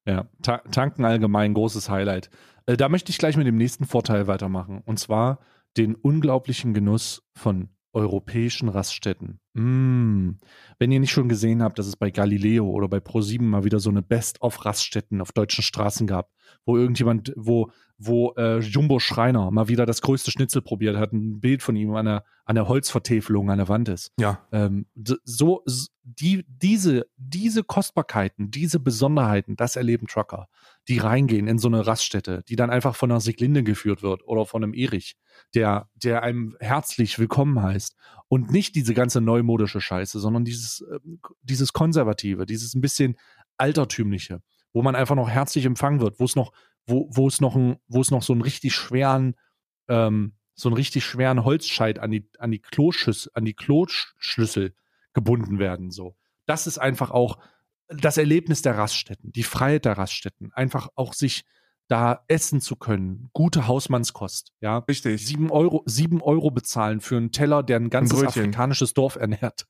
Ja, Ta tanken allgemein, großes Highlight. Äh, da möchte ich gleich mit dem nächsten Vorteil weitermachen. Und zwar den unglaublichen Genuss von europäischen Raststätten. Mm. Wenn ihr nicht schon gesehen habt, dass es bei Galileo oder bei Pro7 mal wieder so eine Best-of-Raststätten auf deutschen Straßen gab, wo irgendjemand, wo, wo äh, Jumbo Schreiner mal wieder das größte Schnitzel probiert hat, ein Bild von ihm an der, an der Holzvertäfelung an der Wand ist. Ja. Ähm, so, die, diese, diese Kostbarkeiten, diese Besonderheiten, das erleben Trucker, die reingehen in so eine Raststätte, die dann einfach von einer Siglinde geführt wird oder von einem Erich, der, der einem herzlich willkommen heißt und nicht diese ganze neumodische Scheiße, sondern dieses, ähm, dieses konservative, dieses ein bisschen altertümliche, wo man einfach noch herzlich empfangen wird, wo es noch, wo, wo es noch ein, wo es noch so einen richtig schweren, ähm, so einen richtig schweren Holzscheit an die, an die Kloschüssel, an die Kloschlüssel gebunden werden, so. Das ist einfach auch das Erlebnis der Raststätten, die Freiheit der Raststätten, einfach auch sich da essen zu können, gute Hausmannskost, ja. Richtig. Sieben Euro, sieben Euro bezahlen für einen Teller, der ein ganzes Brötchen. afrikanisches Dorf ernährt.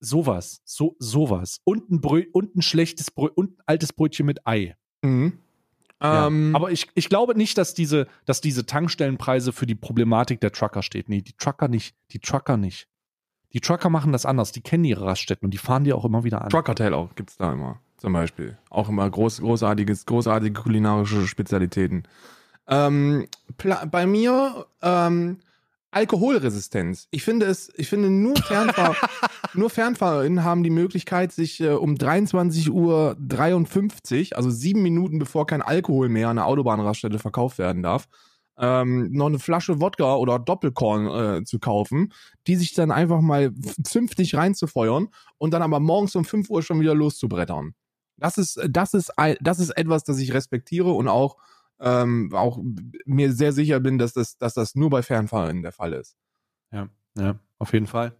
Sowas, so, sowas. Und ein, Brö und ein schlechtes Brö und ein altes Brötchen mit Ei. Mhm. Ja. Ähm, Aber ich, ich glaube nicht, dass diese, dass diese Tankstellenpreise für die Problematik der Trucker steht. Nee, die Trucker nicht. Die Trucker nicht. Die Trucker machen das anders. Die kennen ihre Raststätten und die fahren die auch immer wieder an. Truckertail auch gibt's da immer, zum Beispiel. Auch immer groß, großartiges, großartige kulinarische Spezialitäten. Ähm, bei mir ähm, Alkoholresistenz. Ich finde es, ich finde nur Fernfahr nur FernfahrerInnen haben die Möglichkeit, sich äh, um 23 Uhr 53, also sieben Minuten bevor kein Alkohol mehr an der Autobahnraststätte verkauft werden darf, ähm, noch eine Flasche Wodka oder Doppelkorn äh, zu kaufen, die sich dann einfach mal zünftig reinzufeuern und dann aber morgens um 5 Uhr schon wieder loszubrettern. Das ist, das ist, das ist etwas, das ich respektiere und auch, ähm, auch mir sehr sicher bin, dass das, dass das nur bei Fernfahrern der Fall ist. Ja, ja, auf jeden Fall.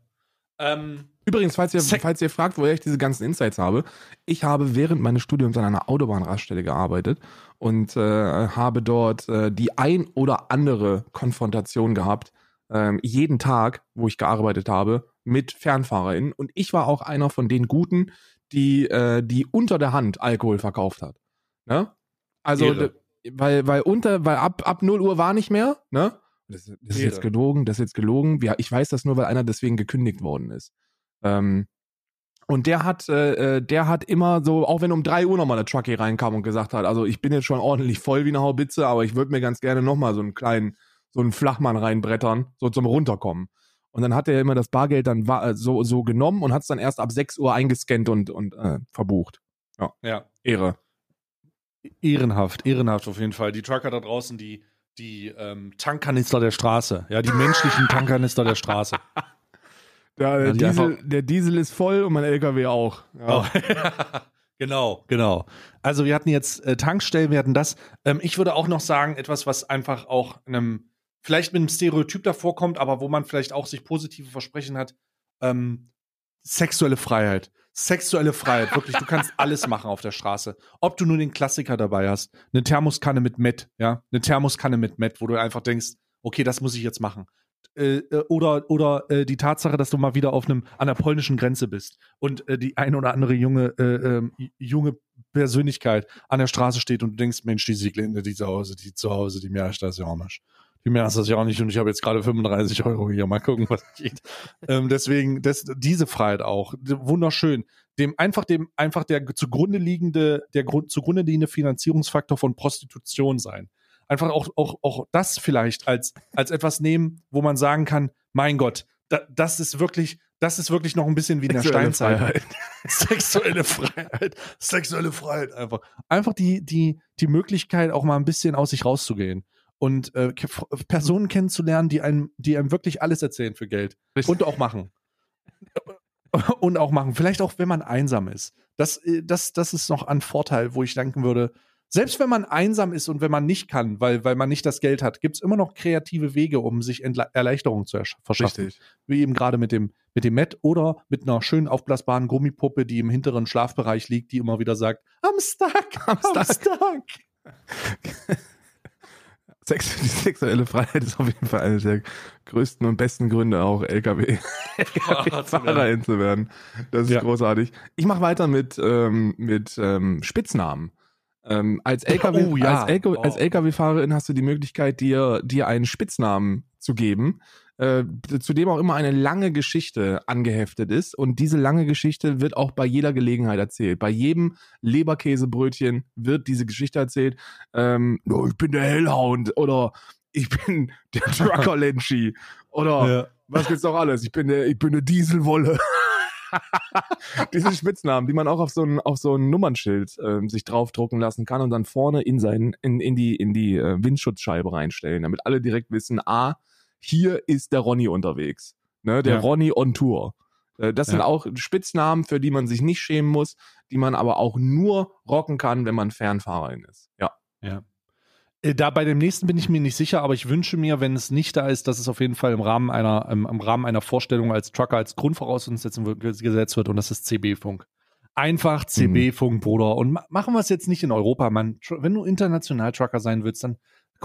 Ähm, Übrigens, falls ihr, falls ihr fragt, woher ich diese ganzen Insights habe, ich habe während meines Studiums an einer Autobahnraststelle gearbeitet und äh, habe dort äh, die ein oder andere Konfrontation gehabt, ähm, jeden Tag, wo ich gearbeitet habe, mit FernfahrerInnen. Und ich war auch einer von den Guten, die, äh, die unter der Hand Alkohol verkauft hat. Ne? Also, weil, weil unter, weil ab, ab 0 Uhr war nicht mehr, ne? Das, das ist jetzt gelogen, das ist jetzt gelogen. Ja, ich weiß das nur, weil einer deswegen gekündigt worden ist. Ähm, und der hat, äh, äh, der hat immer so, auch wenn um 3 Uhr nochmal der Trucky reinkam und gesagt hat, also ich bin jetzt schon ordentlich voll wie eine Haubitze, aber ich würde mir ganz gerne nochmal so einen kleinen, so einen Flachmann reinbrettern, so zum Runterkommen. Und dann hat er immer das Bargeld dann äh, so, so genommen und hat es dann erst ab 6 Uhr eingescannt und, und äh, verbucht. ja, Ehre. ehrenhaft, ehrenhaft auf jeden Fall. Die Trucker da draußen, die, die ähm, Tankkanister der Straße, ja, die menschlichen Tankkanister der Straße. Der, Ja, die Diesel, der Diesel ist voll und mein LKW auch. Ja. Oh. genau, genau. Also wir hatten jetzt äh, Tankstellen, wir hatten das. Ähm, ich würde auch noch sagen, etwas, was einfach auch einem, vielleicht mit einem Stereotyp davor kommt, aber wo man vielleicht auch sich positive Versprechen hat. Ähm, sexuelle Freiheit. Sexuelle Freiheit, wirklich, du kannst alles machen auf der Straße. Ob du nur den Klassiker dabei hast, eine Thermoskanne mit Met, ja, eine Thermoskanne mit Met, wo du einfach denkst, okay, das muss ich jetzt machen. Äh, äh, oder oder äh, die Tatsache, dass du mal wieder auf einem an der polnischen Grenze bist und äh, die ein oder andere junge äh, ähm, junge Persönlichkeit an der Straße steht und du denkst, Mensch, die Sieglinde, die zu Hause, die zu Hause, die merkt das ja auch nicht. Die merkt das ja auch nicht und ich habe jetzt gerade 35 Euro hier. Mal gucken, was geht. ähm, deswegen, das, diese Freiheit auch. Wunderschön. Dem einfach dem, einfach der zugrunde liegende, der Grund, zugrunde liegende Finanzierungsfaktor von Prostitution sein. Einfach auch, auch, auch das vielleicht als, als etwas nehmen, wo man sagen kann, mein Gott, da, das ist wirklich, das ist wirklich noch ein bisschen wie in der Sexuelle Steinzeit. Freiheit. Sexuelle Freiheit. Sexuelle Freiheit einfach. Einfach die, die, die Möglichkeit, auch mal ein bisschen aus sich rauszugehen. Und äh, Personen kennenzulernen, die einem, die einem wirklich alles erzählen für Geld. Richtig. Und auch machen. Und auch machen. Vielleicht auch, wenn man einsam ist. Das, äh, das, das ist noch ein Vorteil, wo ich denken würde, selbst wenn man einsam ist und wenn man nicht kann, weil, weil man nicht das Geld hat, gibt es immer noch kreative Wege, um sich Entla Erleichterung zu ersch- verschaffen Richtig. wie eben gerade mit dem, mit dem Met oder mit einer schön aufblasbaren Gummipuppe, die im hinteren Schlafbereich liegt, die immer wieder sagt, I'm stuck, I'm I'm stuck. Sex, die sexuelle Freiheit ist auf jeden Fall einer der größten und besten Gründe, auch LKW, LKW-Fahrerin zu werden. Das ist Ja. großartig. Ich mache weiter mit, ähm, mit ähm, Spitznamen. Ähm, als LKW, Oh, ja. als, LK, Oh. als LKW-Fahrerin hast du die Möglichkeit, dir, dir einen Spitznamen zu geben, äh, zu dem auch immer eine lange Geschichte angeheftet ist. Und diese lange Geschichte wird auch bei jeder Gelegenheit erzählt. Bei jedem Leberkäsebrötchen wird diese Geschichte erzählt. Ähm, oh, ich bin der Hellhound oder ich bin der Trucker Lenchi oder Ja. was gibt's noch alles? Ich bin der, ich bin der Dieselwolle. Diese Spitznamen, die man auch auf so ein, auf so ein Nummernschild ähm, sich draufdrucken lassen kann und dann vorne in, seinen, in, in die, in die äh, Windschutzscheibe reinstellen, damit alle direkt wissen, ah, hier ist der Ronny unterwegs. Ne, der Ja. Ronny on Tour. Äh, Das sind Ja. auch Spitznamen, für die man sich nicht schämen muss, die man aber auch nur rocken kann, wenn man Fernfahrerin ist. Ja. Äh, Da bei dem nächsten bin ich mir nicht sicher, aber ich wünsche mir, wenn es nicht da ist, dass es auf jeden Fall im Rahmen einer, im, im Rahmen einer Vorstellung als Trucker als Grundvoraussetzung gesetzt wird und das ist CB-Funk. Einfach CB-Funk, Bruder. Und ma machen wir es jetzt nicht in Europa, Mann. Wenn du international Trucker sein willst, dann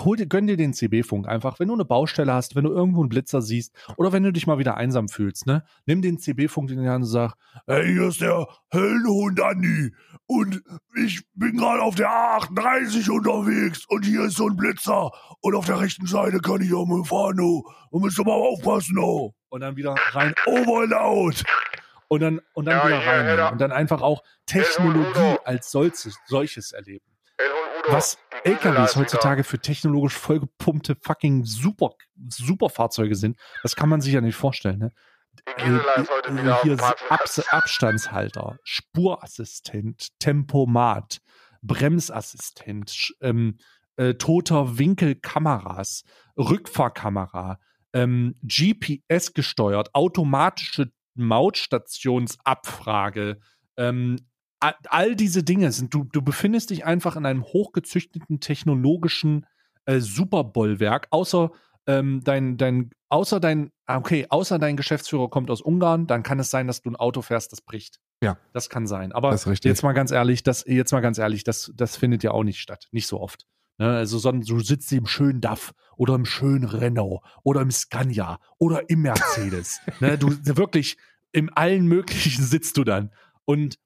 hol dir, gönn dir den CB-Funk einfach. Wenn du eine Baustelle hast, wenn du irgendwo einen Blitzer siehst oder wenn du dich mal wieder einsam fühlst, ne? Nimm den CB-Funk in die Hand und sag, Hey, hier ist der Hellhund Andi. Und ich bin gerade auf der A38 unterwegs. Und hier ist so ein Blitzer. Und auf der rechten Seite kann ich auch mal fahren, oh. Und müsst aber aufpassen, oh. und dann wieder rein Overloud. und dann, und dann Ja, wieder rein. Alter. Und dann einfach auch Technologie als solches, solches erleben. Was LKWs heutzutage für technologisch vollgepumpte fucking super, super Fahrzeuge sind, das kann man sich ja nicht vorstellen. Ne? Äh, auf hier Abs Abstandshalter, Spurassistent, Tempomat, Bremsassistent, ähm, äh, toter Winkelkameras, Rückfahrkamera, ähm, GPS gesteuert, automatische Mautstationsabfrage, ähm, all diese Dinge sind, du, du befindest dich einfach in einem hochgezüchteten technologischen äh, Superbollwerk, außer ähm, dein, dein, außer dein, ah, okay, außer dein Geschäftsführer kommt aus Ungarn, dann kann es sein, dass du ein Auto fährst, das bricht. Ja. Das kann sein. Aber jetzt mal ganz ehrlich, das, jetzt mal ganz ehrlich, das, das findet ja auch nicht statt. Nicht so oft. Ne? Also, sondern du sitzt im schönen DAF oder im schönen Renault oder im Scania oder im Mercedes. ne? Du wirklich in allen möglichen sitzt du dann. Und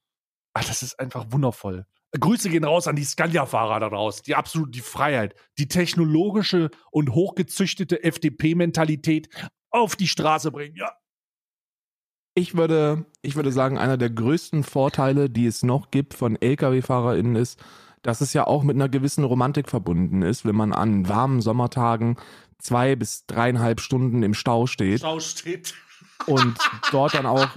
ach, das ist einfach wundervoll. Grüße gehen raus an die Scania-Fahrer da draußen. Die absolute die Freiheit, die technologische und hochgezüchtete FDP-Mentalität auf die Straße bringen. Ja. Ich würde, ich würde sagen, einer der größten Vorteile, die es noch gibt von Lkw-FahrerInnen ist, dass es ja auch mit einer gewissen Romantik verbunden ist, wenn man an warmen Sommertagen zwei bis dreieinhalb Stunden im Stau steht Stau steht. Und dort dann auch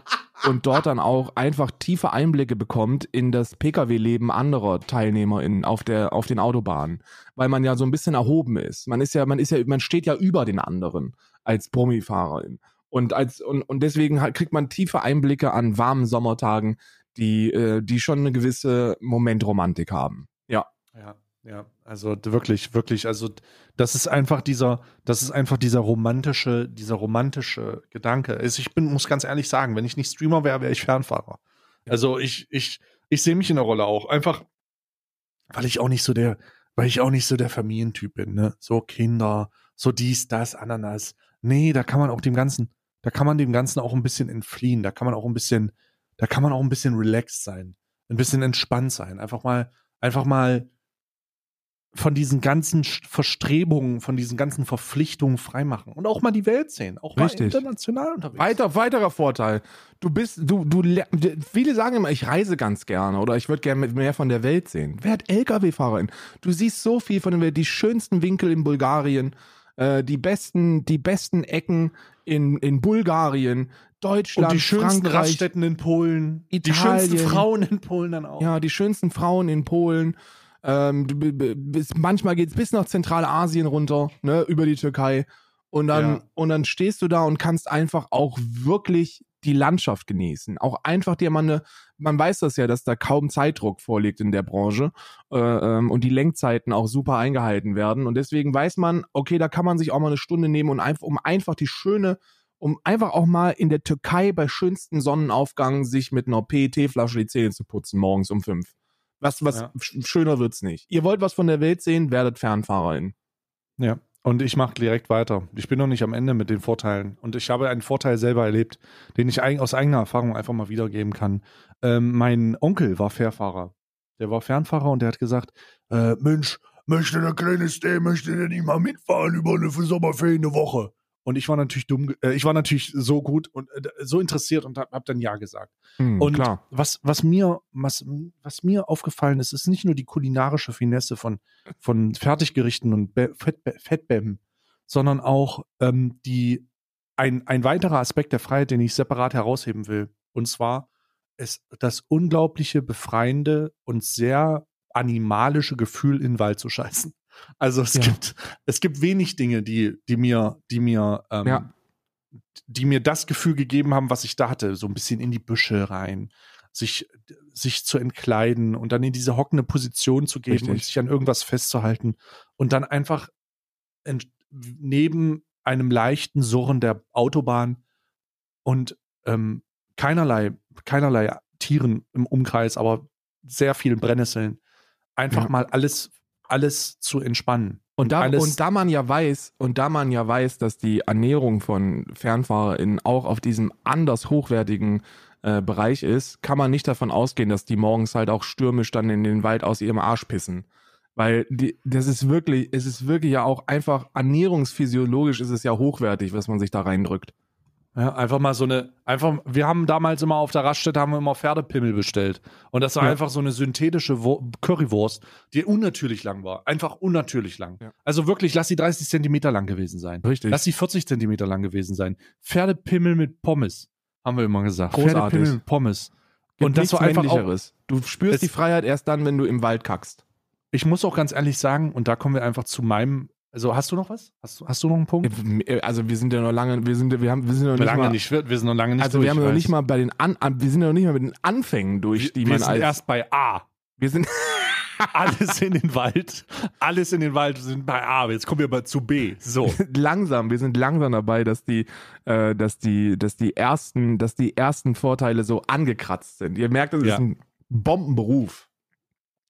und dort dann auch einfach tiefe Einblicke bekommt in das Pkw-Leben anderer TeilnehmerInnen auf der auf den Autobahnen, weil man ja so ein bisschen erhoben ist. Man ist ja man ist ja man steht ja über den anderen als Brummifahrerin und als und, und deswegen kriegt man tiefe Einblicke an warmen Sommertagen, die äh, die schon eine gewisse Momentromantik haben. Ja. Ja. Ja, also wirklich, wirklich, also das ist einfach dieser, das ist einfach dieser romantische, dieser romantische Gedanke. Also ich bin, muss ganz ehrlich sagen, wenn ich nicht Streamer wäre, wäre ich Fernfahrer. Also ich, ich, ich sehe mich in der Rolle auch. Einfach, weil ich auch nicht so der, weil ich auch nicht so der Familientyp bin, ne? So Kinder, so dies, das, Ananas. Nee, da kann man auch dem Ganzen, da kann man dem Ganzen auch ein bisschen entfliehen. Da kann man auch ein bisschen, da kann man auch ein bisschen relaxed sein. Ein bisschen entspannt sein. Einfach mal, einfach mal von diesen ganzen Verstrebungen, von diesen ganzen Verpflichtungen freimachen und auch mal die Welt sehen, auch mal Richtig. international unterwegs. Weiter, weiterer Vorteil. Du bist, du, du, viele sagen immer, ich reise ganz gerne oder ich würde gerne mehr von der Welt sehen. Werd LKW-Fahrerin. Du siehst so viel von der Welt, die schönsten Winkel in Bulgarien, äh, die besten, die besten Ecken in, in Bulgarien, Deutschland, und die schönsten Frankreich, Raststätten in Polen, die Italien. schönsten Frauen in Polen dann auch. Ja, die schönsten Frauen in Polen. Ähm, bis, manchmal geht's bis nach Zentralasien runter, ne, über die Türkei. Und dann, Ja. und dann stehst du da und kannst einfach auch wirklich die Landschaft genießen. Auch einfach dir mal eine, man weiß das ja, dass da kaum Zeitdruck vorliegt in der Branche äh, ähm, und die Lenkzeiten auch super eingehalten werden. Und deswegen weiß man, okay, da kann man sich auch mal eine Stunde nehmen und einfach, um einfach die schöne, um einfach auch mal in der Türkei bei schönstem Sonnenaufgang sich mit einer PET-Flasche die Zähne zu putzen, morgens um fünf. Was, was Ja. sch- schöner wird's nicht. Ihr wollt was von der Welt sehen, werdet Fernfahrerin. Ja. Und ich mache direkt weiter. Ich bin noch nicht am Ende mit den Vorteilen. Und ich habe einen Vorteil selber erlebt, den ich aus eigener Erfahrung einfach mal wiedergeben kann. Ähm, mein Onkel war Fährfahrer. Der war Fernfahrer und der hat gesagt, Äh, Mensch, möchte der kleine Stay, möchte der nicht mal mitfahren über eine für Sommerferien eine Woche? Und ich war natürlich dumm, äh, ich war natürlich so gut und äh, so interessiert und habe hab dann Ja gesagt. Hm, Und klar. was, was mir, was, was mir aufgefallen ist, ist nicht nur die kulinarische Finesse von, von Fertiggerichten und Fettbämmen, sondern auch ähm, die, ein, ein weiterer Aspekt der Freiheit, den ich separat herausheben will. Und zwar ist das unglaubliche, befreiende und sehr animalische Gefühl, in den Wald zu scheißen. Also es Ja. gibt, es gibt wenig Dinge, die, die mir, die mir, ähm, Ja. die mir das Gefühl gegeben haben, was ich da hatte, so ein bisschen in die Büsche rein, sich, sich zu entkleiden und dann in diese hockende Position zu geben und Richtig. sich an irgendwas festzuhalten und dann einfach ent- neben einem leichten Surren der Autobahn und ähm, keinerlei, keinerlei Tieren im Umkreis, aber sehr vielen Brennnesseln, einfach Ja. mal alles, alles zu entspannen. Und da, und da man ja weiß, und da man ja weiß, dass die Ernährung von FernfahrerInnen auch auf diesem anders hochwertigen äh, Bereich ist, kann man nicht davon ausgehen, dass die morgens halt auch stürmisch dann in den Wald aus ihrem Arsch pissen. Weil die, das ist wirklich, es ist wirklich ja auch einfach ernährungsphysiologisch ist es ja hochwertig, was man sich da reindrückt. Ja, einfach mal so eine, einfach, wir haben damals immer auf der Raststätte haben wir immer Pferdepimmel bestellt. Und das war Ja. einfach so eine synthetische Wo Currywurst, die unnatürlich lang war. Einfach unnatürlich lang. Ja. Also wirklich, lass sie 30 Zentimeter lang gewesen sein. Richtig. Lass sie 40 Zentimeter lang gewesen sein. Pferdepimmel mit Pommes, haben wir immer gesagt. Großartig. Pferdepimmel mit Pommes. Gibt und das war einfach auch. Du spürst die Freiheit erst dann, wenn du im Wald kackst. ich muss auch ganz ehrlich sagen, und da kommen wir einfach zu meinem, also hast du noch was? Hast du, hast du noch einen Punkt? Also wir sind ja noch lange, wir sind, wir haben, wir sind noch nicht lange mal, nicht, wir wir sind noch lange nicht also durch, wir haben noch weiß. nicht mal bei den an, wir sind noch nicht mal mit den Anfängen durch, die wir man sind als, erst bei A. wir sind, alles in den Wald, alles in den Wald wir sind bei A. Jetzt kommen wir mal zu B. So. langsam, wir sind langsam dabei, dass die, äh, dass die, dass die ersten, dass die ersten Vorteile so angekratzt sind. Ihr merkt, es Ja. ist ein Bombenberuf.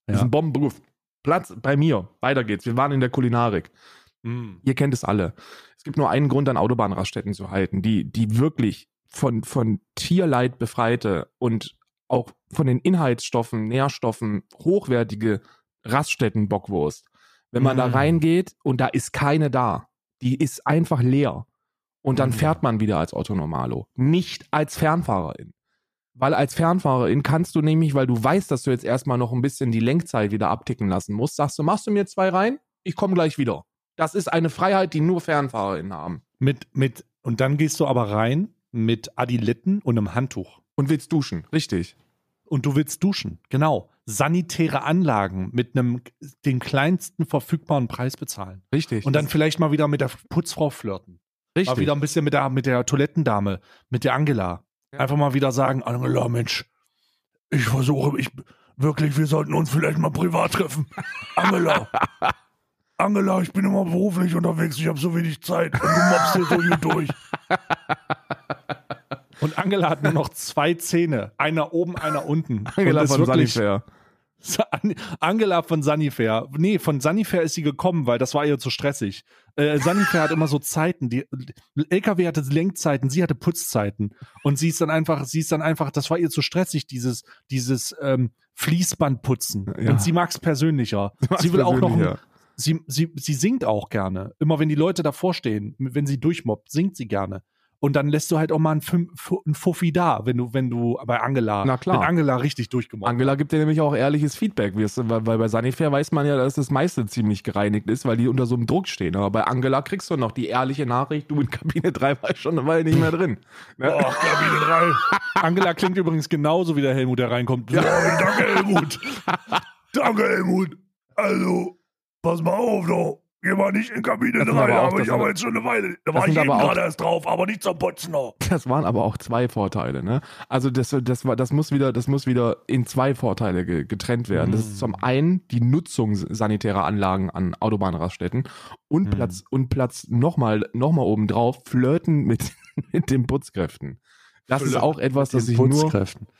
Es ist Ja. ein Bombenberuf. Platz bei mir. Weiter geht's. Wir waren in der Kulinarik. Mm. Ihr kennt es alle. Es gibt nur einen Grund, an Autobahnraststätten zu halten, die, die wirklich von, von Tierleid befreite und auch von den Inhaltsstoffen, Nährstoffen hochwertige Raststätten-Bockwurst. Wenn man da Mm. reingeht und da ist keine da, die ist einfach leer. Und dann Mm. fährt man wieder als Autonomalo, nicht als Fernfahrerin. Weil als Fernfahrerin kannst du nämlich, weil du weißt, dass du jetzt erstmal noch ein bisschen die Lenkzeit wieder abticken lassen musst, sagst du, machst du mir zwei rein? Ich komme gleich wieder. Das ist eine Freiheit, die nur FernfahrerInnen haben. Mit, mit, und dann gehst du aber rein mit Adiletten und einem Handtuch. Und willst duschen, richtig. Und du willst duschen. Genau. Sanitäre Anlagen mit einem, den kleinsten verfügbaren Preis bezahlen. Richtig. Und dann vielleicht mal wieder mit der Putzfrau flirten. richtig. Mal wieder ein bisschen mit der, mit der Toilettendame, mit der Angela. Ja. Einfach mal wieder sagen, Angela, Mensch, Ich versuche, ich, wirklich, wir sollten uns vielleicht mal privat treffen. Angela. Angela, ich bin immer beruflich unterwegs, ich habe so wenig Zeit und du machst hier so gut durch. Und Angela hat nur noch zwei Zähne. Einer oben, einer unten. Angela und ist von wirklich- Sunnyfair. An- Angela von Sunnyfair. Nee, von Sunnyfair ist sie gekommen, weil das war ihr zu stressig. Äh, Sunnyfair hat immer so Zeiten. Die, LKW hatte Lenkzeiten, sie hatte Putzzeiten. Und sie ist dann einfach, sie ist dann einfach, das war ihr zu stressig, dieses, dieses ähm, Fließbandputzen. Ja. Und sie mag es persönlicher. mag's Sie will auch noch, ein, sie, sie, sie singt auch gerne. Immer wenn die Leute davor stehen, wenn sie durchmobbt, singt sie gerne. Und dann lässt du halt auch mal ein, Füm- Fu- ein Fuffi da, wenn du, wenn du bei Angela, Na klar. wenn Angela richtig durchgemobbt Angela gibt dir nämlich auch ehrliches Feedback, weil, weil bei Sunnyfair weiß man ja, dass das meiste ziemlich gereinigt ist, weil die unter so einem Druck stehen. Aber bei Angela kriegst du noch die ehrliche Nachricht, du in Kabine 3 warst schon eine Weile nicht mehr drin. Ne? Ach, Kabine 3. Angela klingt übrigens genauso wie der Helmut, der reinkommt. Ja, danke, Helmut. Danke, Helmut. Also, pass mal auf, doch. Geh mal nicht in Kabine 3, aber auch- aber ich habe jetzt schon eine Weile. Da war ich eben gerade erst drauf, aber nicht zum Putzen noch. Das waren aber auch zwei Vorteile, ne? Also das, das, war, das, muss wieder, das muss wieder in zwei Vorteile ge- getrennt werden. Das ist zum einen die Nutzung sanitärer Anlagen an Autobahnraststätten und Mhm. Platz und Platz nochmal noch mal obendrauf flirten mit, mit den Putzkräften. Das ist auch etwas, das sich nur,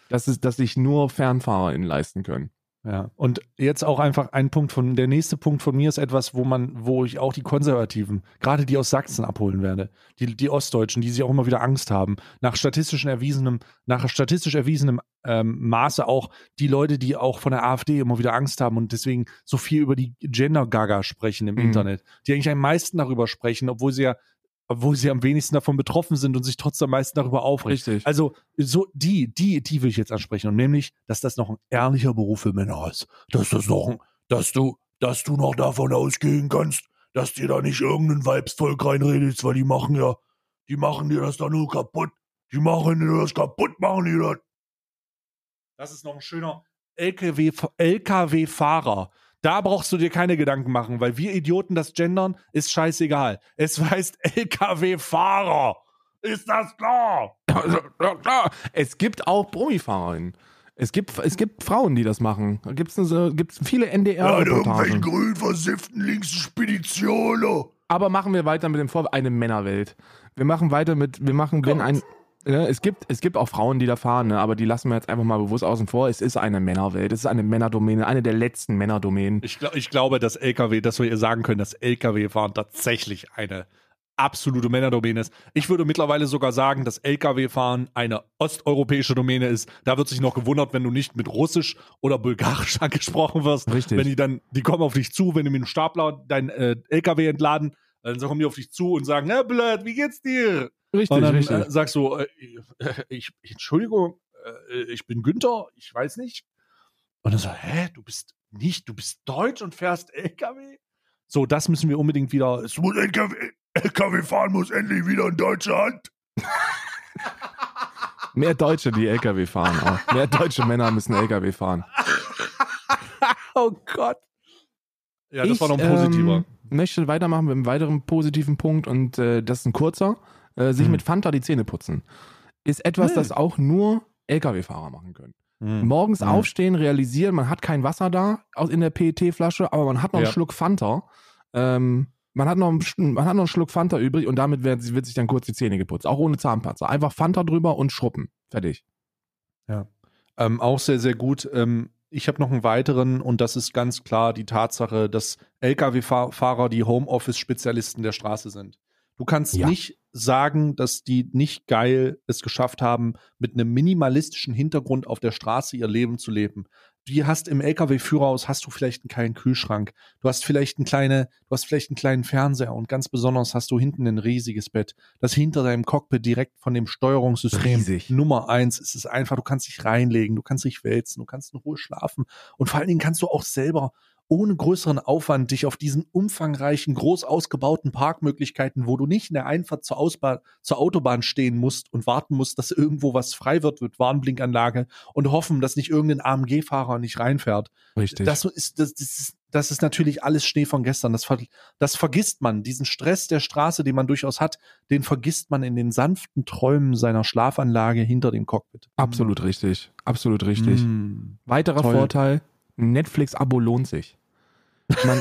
das ist, das sich nur FernfahrerInnen leisten können. Ja, und jetzt auch einfach ein Punkt von, der nächste Punkt von mir ist etwas, wo man, wo ich auch die Konservativen, gerade die aus Sachsen abholen werde, die, die Ostdeutschen, die sich auch immer wieder Angst haben, nach statistisch erwiesenem, nach statistisch erwiesenem ähm, Maße auch die Leute, die auch von der AfD immer wieder Angst haben und deswegen so viel über die Gender-Gaga sprechen im Mhm. Internet, die eigentlich am meisten darüber sprechen, obwohl sie ja obwohl sie am wenigsten davon betroffen sind und sich trotzdem am meisten darüber aufregen. Richtig. Also so die, die, die will ich jetzt ansprechen und nämlich, dass das noch ein ehrlicher Beruf für Männer ist. Dass das noch, ein- dass du, dass du noch davon ausgehen kannst, dass dir da nicht irgendein Weibsvolk reinredest, weil die machen ja, die machen dir das da nur kaputt. Die machen dir das kaputt, machen die das. Das ist noch ein schöner LKW, LKW-Fahrer. Da brauchst du dir keine Gedanken machen, weil wir Idioten das gendern, ist scheißegal. Es heißt LKW-Fahrer. Ist das klar? Ja, klar. Es gibt auch Promifahrerinnen. Es gibt, es gibt Frauen, die das machen. Da gibt es gibt's viele Ja, in irgendwelchen NDR-Reportagen. grün versifften linken Speditionen. Aber machen wir weiter mit dem Vor eine Männerwelt. Wir machen weiter mit, wir machen, wenn ein, ne, es gibt, es gibt auch Frauen, die da fahren, ne, aber die lassen wir jetzt einfach mal bewusst außen vor. Es ist eine Männerwelt. Es ist eine Männerdomäne, eine der letzten Männerdomänen. Ich, glaub, ich glaube, dass LKW, dass wir ihr sagen können, dass LKW-Fahren tatsächlich eine absolute Männerdomäne ist. Ich würde mittlerweile sogar sagen, dass LKW-Fahren eine osteuropäische Domäne ist. Da wird sich noch gewundert, wenn du nicht mit Russisch oder Bulgarisch angesprochen wirst. Richtig. Wenn die dann, die kommen auf dich zu, wenn du mit dem Stapler dein äh, LKW entladen, dann kommen die auf dich zu und sagen, Herr Blöd, wie geht's dir? Richtig, Und dann richtig. äh, sagst du, äh, ich, ich, Entschuldigung, äh, ich bin Günther, ich weiß nicht. Und dann so, hä, du bist nicht, du bist deutsch und fährst LKW? So, das müssen wir unbedingt wieder. Es muss LKW, LKW fahren muss endlich wieder in deutsche Hand. Mehr Deutsche, die LKW fahren auch. Mehr deutsche Männer müssen LKW fahren. Oh Gott. Ja, das ich, war noch ein positiver. Ähm, möchte weitermachen mit einem weiteren positiven Punkt und äh, das ist ein kurzer. Äh, sich Hm. mit Fanta die Zähne putzen. Ist etwas, Hm. das auch nur LKW-Fahrer machen können. Hm. Morgens aufstehen, realisieren, man hat kein Wasser da in der PET-Flasche, aber man hat noch einen Ja. Schluck Fanta. Ähm, man hat, noch einen, man hat noch einen Schluck Fanta übrig und damit wird, wird sich dann kurz die Zähne geputzt. Auch ohne Zahnpatzer. Einfach Fanta drüber und schruppen. Fertig. Ähm, auch sehr, sehr gut. Ähm, ich habe noch einen weiteren und das ist ganz klar die Tatsache, dass Lkw-Fahrer die Homeoffice-Spezialisten der Straße sind. Du kannst Ja. nicht sagen, dass die nicht geil es geschafft haben, mit einem minimalistischen Hintergrund auf der Straße ihr Leben zu leben. Du hast im LKW-Führerhaus hast du vielleicht einen kleinen Kühlschrank. Du hast vielleicht einen kleine, du hast vielleicht einen kleinen Fernseher und ganz besonders hast du hinten ein riesiges Bett, das hinter deinem Cockpit direkt von dem Steuerungssystem Riesig. Nummer eins. Es ist einfach, du kannst dich reinlegen, du kannst dich wälzen, du kannst in Ruhe schlafen und vor allen Dingen kannst du auch selber ohne größeren Aufwand dich auf diesen umfangreichen, groß ausgebauten Parkmöglichkeiten, wo du nicht in der Einfahrt zur, Ausbahn, zur Autobahn stehen musst und warten musst, dass irgendwo was frei wird mit Warnblinkanlage und hoffen, dass nicht irgendein AMG-Fahrer nicht reinfährt. Richtig. Das ist, das, das ist das ist natürlich alles Schnee von gestern. Das, ver das vergisst man. Diesen Stress der Straße, den man durchaus hat, den vergisst man in den sanften Träumen seiner Schlafanlage hinter dem Cockpit. Absolut richtig. Absolut richtig. Mm. Weiterer Toll. Vorteil, Netflix-Abo lohnt sich. Man,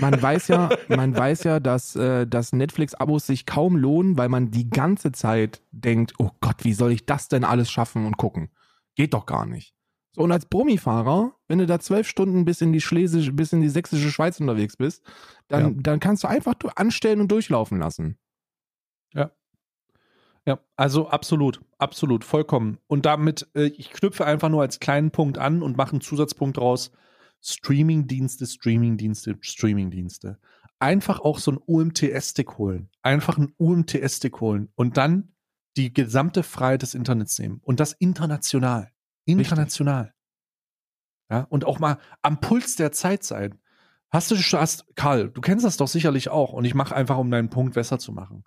man weiß ja, man weiß ja, dass, äh, dass Netflix-Abos sich kaum lohnen, weil man die ganze Zeit denkt, oh Gott, wie soll ich das denn alles schaffen und gucken? Geht doch gar nicht. So, und als Brummifahrer, wenn du da zwölf Stunden bis in die Schlesische, bis in die sächsische Schweiz unterwegs bist, dann, Ja. dann kannst du einfach anstellen und durchlaufen lassen. Ja, also absolut, absolut, vollkommen. Und damit, äh, ich knüpfe einfach nur als kleinen Punkt an und mache einen Zusatzpunkt draus. Streamingdienste, Streamingdienste, Streamingdienste. Einfach auch so ein UMTS-Stick holen. Einfach einen UMTS-Stick holen und dann die gesamte Freiheit des Internets nehmen. Und das international. International. Ja, und auch mal am Puls der Zeit sein. Hast du schon, hast, Karl, du kennst das doch sicherlich auch. Und ich mache einfach, um deinen Punkt besser zu machen.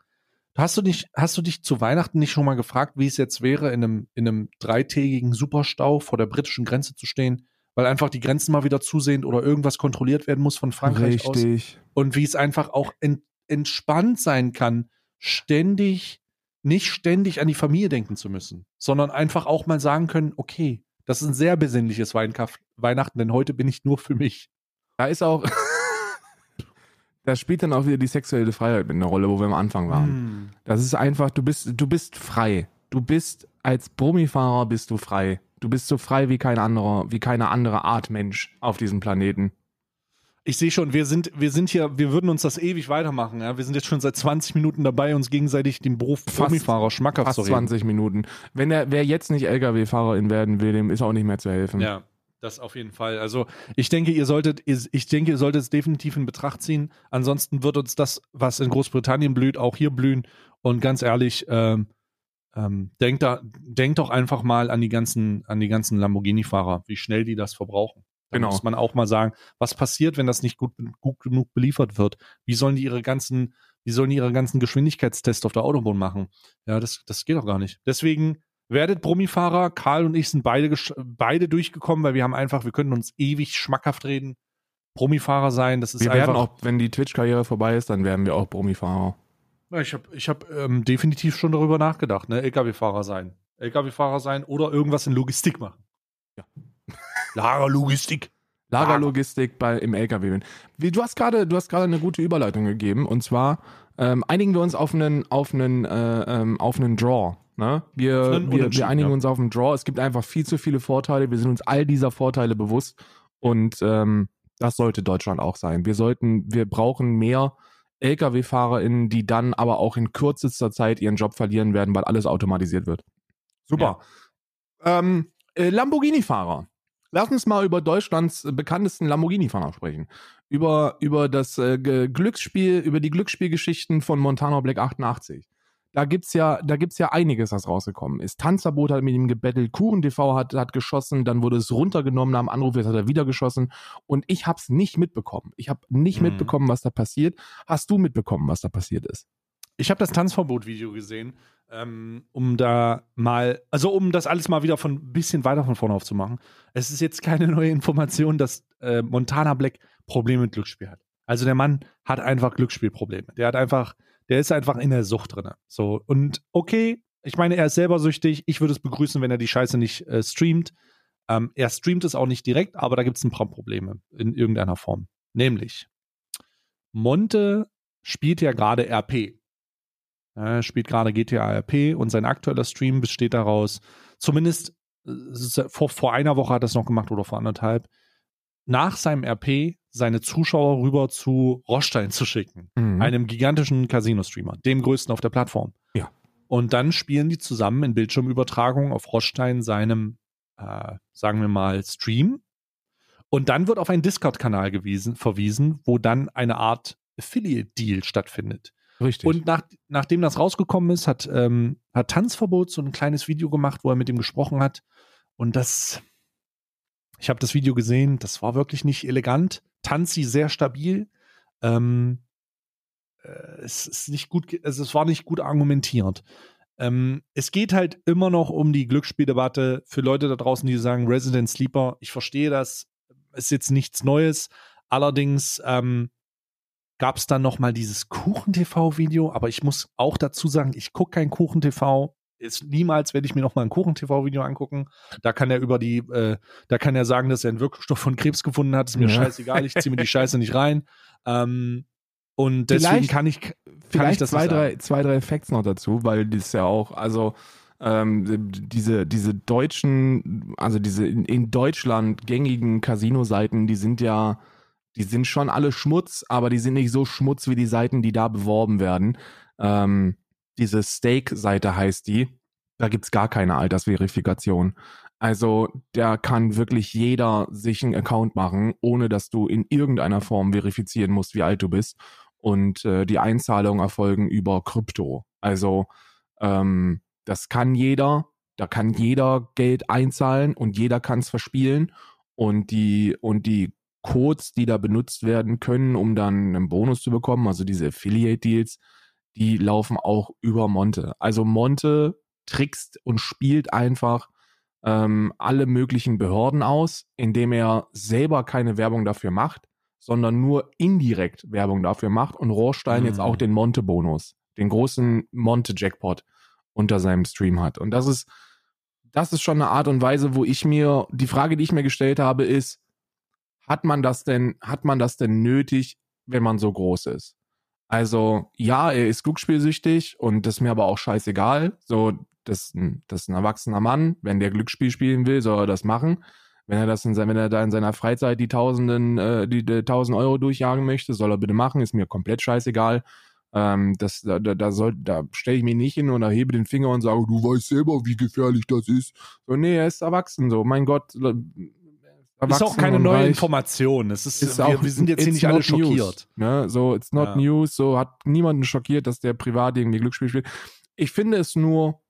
Hast du nicht, hast du dich zu Weihnachten nicht schon mal gefragt, wie es jetzt wäre, in einem, in einem dreitägigen Superstau vor der britischen Grenze zu stehen, weil einfach die Grenzen mal wieder zusehen oder irgendwas kontrolliert werden muss von Frankreich aus? Richtig. Und wie es einfach auch ent, entspannt sein kann, ständig, nicht ständig an die Familie denken zu müssen, sondern einfach auch mal sagen können, okay, das ist ein sehr besinnliches Weinkaff- Weihnachten, denn heute bin ich nur für mich. Da ist auch, da spielt dann auch wieder die sexuelle Freiheit mit einer Rolle, wo wir am Anfang waren. Hm. Das ist einfach, du bist, du bist frei. Du bist als Brummifahrer bist du frei. Du bist so frei wie kein anderer, wie keine andere Art Mensch auf diesem Planeten. Ich sehe schon, wir sind, wir sind hier, wir würden uns das ewig weitermachen. Ja? Wir sind jetzt schon seit 20 Minuten dabei, uns gegenseitig den Beruf Gummifahrer schmackhaft Fast zu reden. 20 Minuten. Wenn der, wer jetzt nicht LKW-Fahrerin werden will, dem ist auch nicht mehr zu helfen. Ja, das auf jeden Fall. Also ich denke, ihr solltet, ich denke, ihr solltet es definitiv in Betracht ziehen. Ansonsten wird uns das, was in Großbritannien blüht, auch hier blühen. Und ganz ehrlich, ähm, ähm, denkt da, denkt doch einfach mal an die ganzen, an die ganzen Lamborghini-Fahrer, wie schnell die das verbrauchen. Da Genau. muss man auch mal sagen, was passiert, wenn das nicht gut, gut genug beliefert wird? Wie sollen die ihre ganzen, wie sollen die ihre ganzen Geschwindigkeitstests auf der Autobahn machen? Ja, das, das geht doch gar nicht. Deswegen werdet Brummifahrer. Karl und ich sind beide, beide durchgekommen, weil wir haben einfach, wir können uns ewig schmackhaft reden. Brummifahrer sein, das ist Wir einfach. werden auch, wenn die Twitch-Karriere vorbei ist, dann werden wir auch Brummifahrer. Ja, ich habe ich hab, ähm, definitiv schon darüber nachgedacht, ne? LKW-Fahrer sein. LKW-Fahrer sein oder irgendwas in Logistik machen. Ja. Lagerlogistik. Lagerlogistik bei, im LKW. Wie, du hast gerade, du hast gerade eine gute Überleitung gegeben und zwar ähm, einigen wir uns auf einen, auf einen, äh, ähm, auf einen Draw. Ne? Wir, wir, wir einigen ja. uns auf einen Draw. Es gibt einfach viel zu viele Vorteile. Wir sind uns all dieser Vorteile bewusst und ähm, das sollte Deutschland auch sein. Wir sollten, wir brauchen mehr LKW-FahrerInnen, die dann aber auch in kürzester Zeit ihren Job verlieren werden, weil alles automatisiert wird. Super. Ähm, äh, Lamborghini-Fahrer. Lass uns mal über Deutschlands bekanntesten Lamborghini-Fahrer sprechen. Über, über das äh, Glücksspiel, über die Glücksspielgeschichten von Montana Black 88. Da gibt's ja, da gibt's ja einiges, was rausgekommen ist. Tanzverbot hat mit ihm gebettelt, Kuchen TV hat, hat geschossen, dann wurde es runtergenommen nach dem Anruf, jetzt hat er wieder geschossen. Und ich hab's nicht mitbekommen. Ich habe nicht Mhm. mitbekommen, was da passiert. Hast du mitbekommen, was da passiert ist? Ich habe das Tanzverbot-Video gesehen, ähm, um da mal, also um das alles mal wieder von ein bisschen weiter von vorne aufzumachen. Es ist jetzt keine neue Information, dass äh, Montana Black Probleme mit Glücksspiel hat. Also der Mann hat einfach Glücksspielprobleme. Der hat einfach, der ist einfach in der Sucht drin. So, und okay, ich meine, er ist selber süchtig. Ich würde es begrüßen, wenn er die Scheiße nicht äh, streamt. Ähm, er streamt es auch nicht direkt, aber da gibt es ein paar Probleme in irgendeiner Form. Nämlich, Monte spielt ja gerade RP. Er spielt gerade GTA RP und sein aktueller Stream besteht daraus, zumindest äh, vor, vor einer Woche hat er es noch gemacht oder vor anderthalb, nach seinem RP seine Zuschauer rüber zu Rostein zu schicken Mhm. einem gigantischen Casino-Streamer, dem größten auf der Plattform. Ja. Und dann spielen die zusammen in Bildschirmübertragung auf Rostein seinem, äh, sagen wir mal, Stream. Und dann wird auf einen Discord-Kanal verwiesen, wo dann eine Art Affiliate-Deal stattfindet. Richtig. Und nach, nachdem das rausgekommen ist, hat, ähm, hat Tanzverbot so ein kleines Video gemacht, wo er mit ihm gesprochen hat. Und das, ich habe das Video gesehen, das war wirklich nicht elegant. Tanzi sehr stabil. Ähm, äh, es ist nicht gut, also es war nicht gut argumentiert. Ähm, es geht halt immer noch um die Glücksspieldebatte für Leute da draußen, die sagen Resident Sleeper. Ich verstehe das, ist jetzt nichts Neues, Allerdings ähm, gab es dann noch mal dieses Kuchen-TV-Video, aber ich muss auch dazu sagen, ich gucke kein Kuchen-TV. Ist niemals werde ich mir noch mal ein Kuchen-TV-Video angucken. Da kann er über die, äh, da kann er sagen, dass er einen Wirkstoff von Krebs gefunden hat. Ist mir Ja. scheißegal, ich ziehe mir die Scheiße nicht rein. Ähm, und deswegen Vielleicht- kann ich, kann ich Vielleicht das zwei, drei, zwei, drei Facts noch dazu, weil das ja auch, also ähm, diese, diese deutschen, also diese in, in Deutschland gängigen Casino-Seiten, die sind ja, die sind schon alle Schmutz, aber die sind nicht so Schmutz wie die Seiten, die da beworben werden. Ähm, diese Steak-Seite heißt die. Da gibt's gar keine Altersverifikation. Also da kann wirklich jeder sich einen Account machen, ohne dass du in irgendeiner Form verifizieren musst, wie alt du bist und äh, die Einzahlungen erfolgen über Krypto. Also ähm, das kann jeder, da kann jeder Geld einzahlen und jeder kann es verspielen und die und die Codes, die da benutzt werden können, um dann einen Bonus zu bekommen, also diese Affiliate Deals, die laufen auch über Monte. Also Monte trickst und spielt einfach ähm, alle möglichen Behörden aus, indem er selber keine Werbung dafür macht, sondern nur indirekt Werbung dafür macht und Rohrstein Mhm. jetzt auch den Monte-Bonus, den großen Monte-Jackpot unter seinem Stream hat. Und das ist, das ist schon eine Art und Weise, wo ich mir, die Frage, die ich mir gestellt habe, ist, hat man das denn, hat man das denn nötig, wenn man so groß ist? Also, ja, er ist glücksspielsüchtig und das ist mir aber auch scheißegal. So, das, ist ein- das ist ein erwachsener Mann. Wenn der Glücksspiel spielen will, soll er das machen. Wenn er das in, wenn er da in seiner Freizeit die Tausenden, äh, die, die tausend Euro durchjagen möchte, soll er bitte machen. Ist mir komplett scheißegal. Ähm, das, da, da, soll, da stelle ich mich nicht hin und erhebe den Finger und sage, du weißt selber, wie gefährlich das ist. So, nee, er ist erwachsen, so, mein Gott. Äh, Ist auch erwachsen keine neue reich Information. Es ist, ist wir, auch, wir sind jetzt hier nicht alle schockiert. Ne? So, it's not Ja. news, so hat niemanden schockiert, dass der privat irgendwie Glücksspiel spielt. Ich finde es nur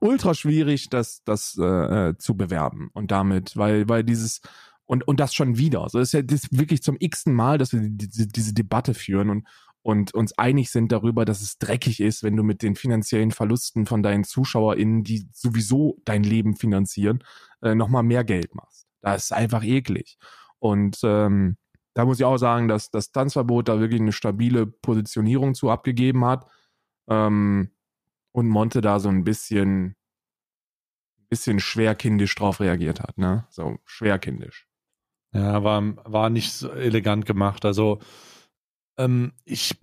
ultra schwierig, das, das äh, äh, zu bewerben und damit, weil, weil dieses und, und das schon wieder. So ist ja das ist wirklich zum x-ten Mal, dass wir diese, diese Debatte führen und, und uns einig sind darüber, dass es dreckig ist, wenn du mit den finanziellen Verlusten von deinen ZuschauerInnen, die sowieso dein Leben finanzieren, äh, nochmal mehr Geld machst. Das ist einfach eklig. Und ähm, da muss ich auch sagen, dass das Tanzverbot da wirklich eine stabile Positionierung zu abgegeben hat. Ähm, und Monte da so ein bisschen, bisschen schwerkindisch drauf reagiert hat, ne? So schwerkindisch. Ja, war, war nicht so elegant gemacht. Also, ähm, ich,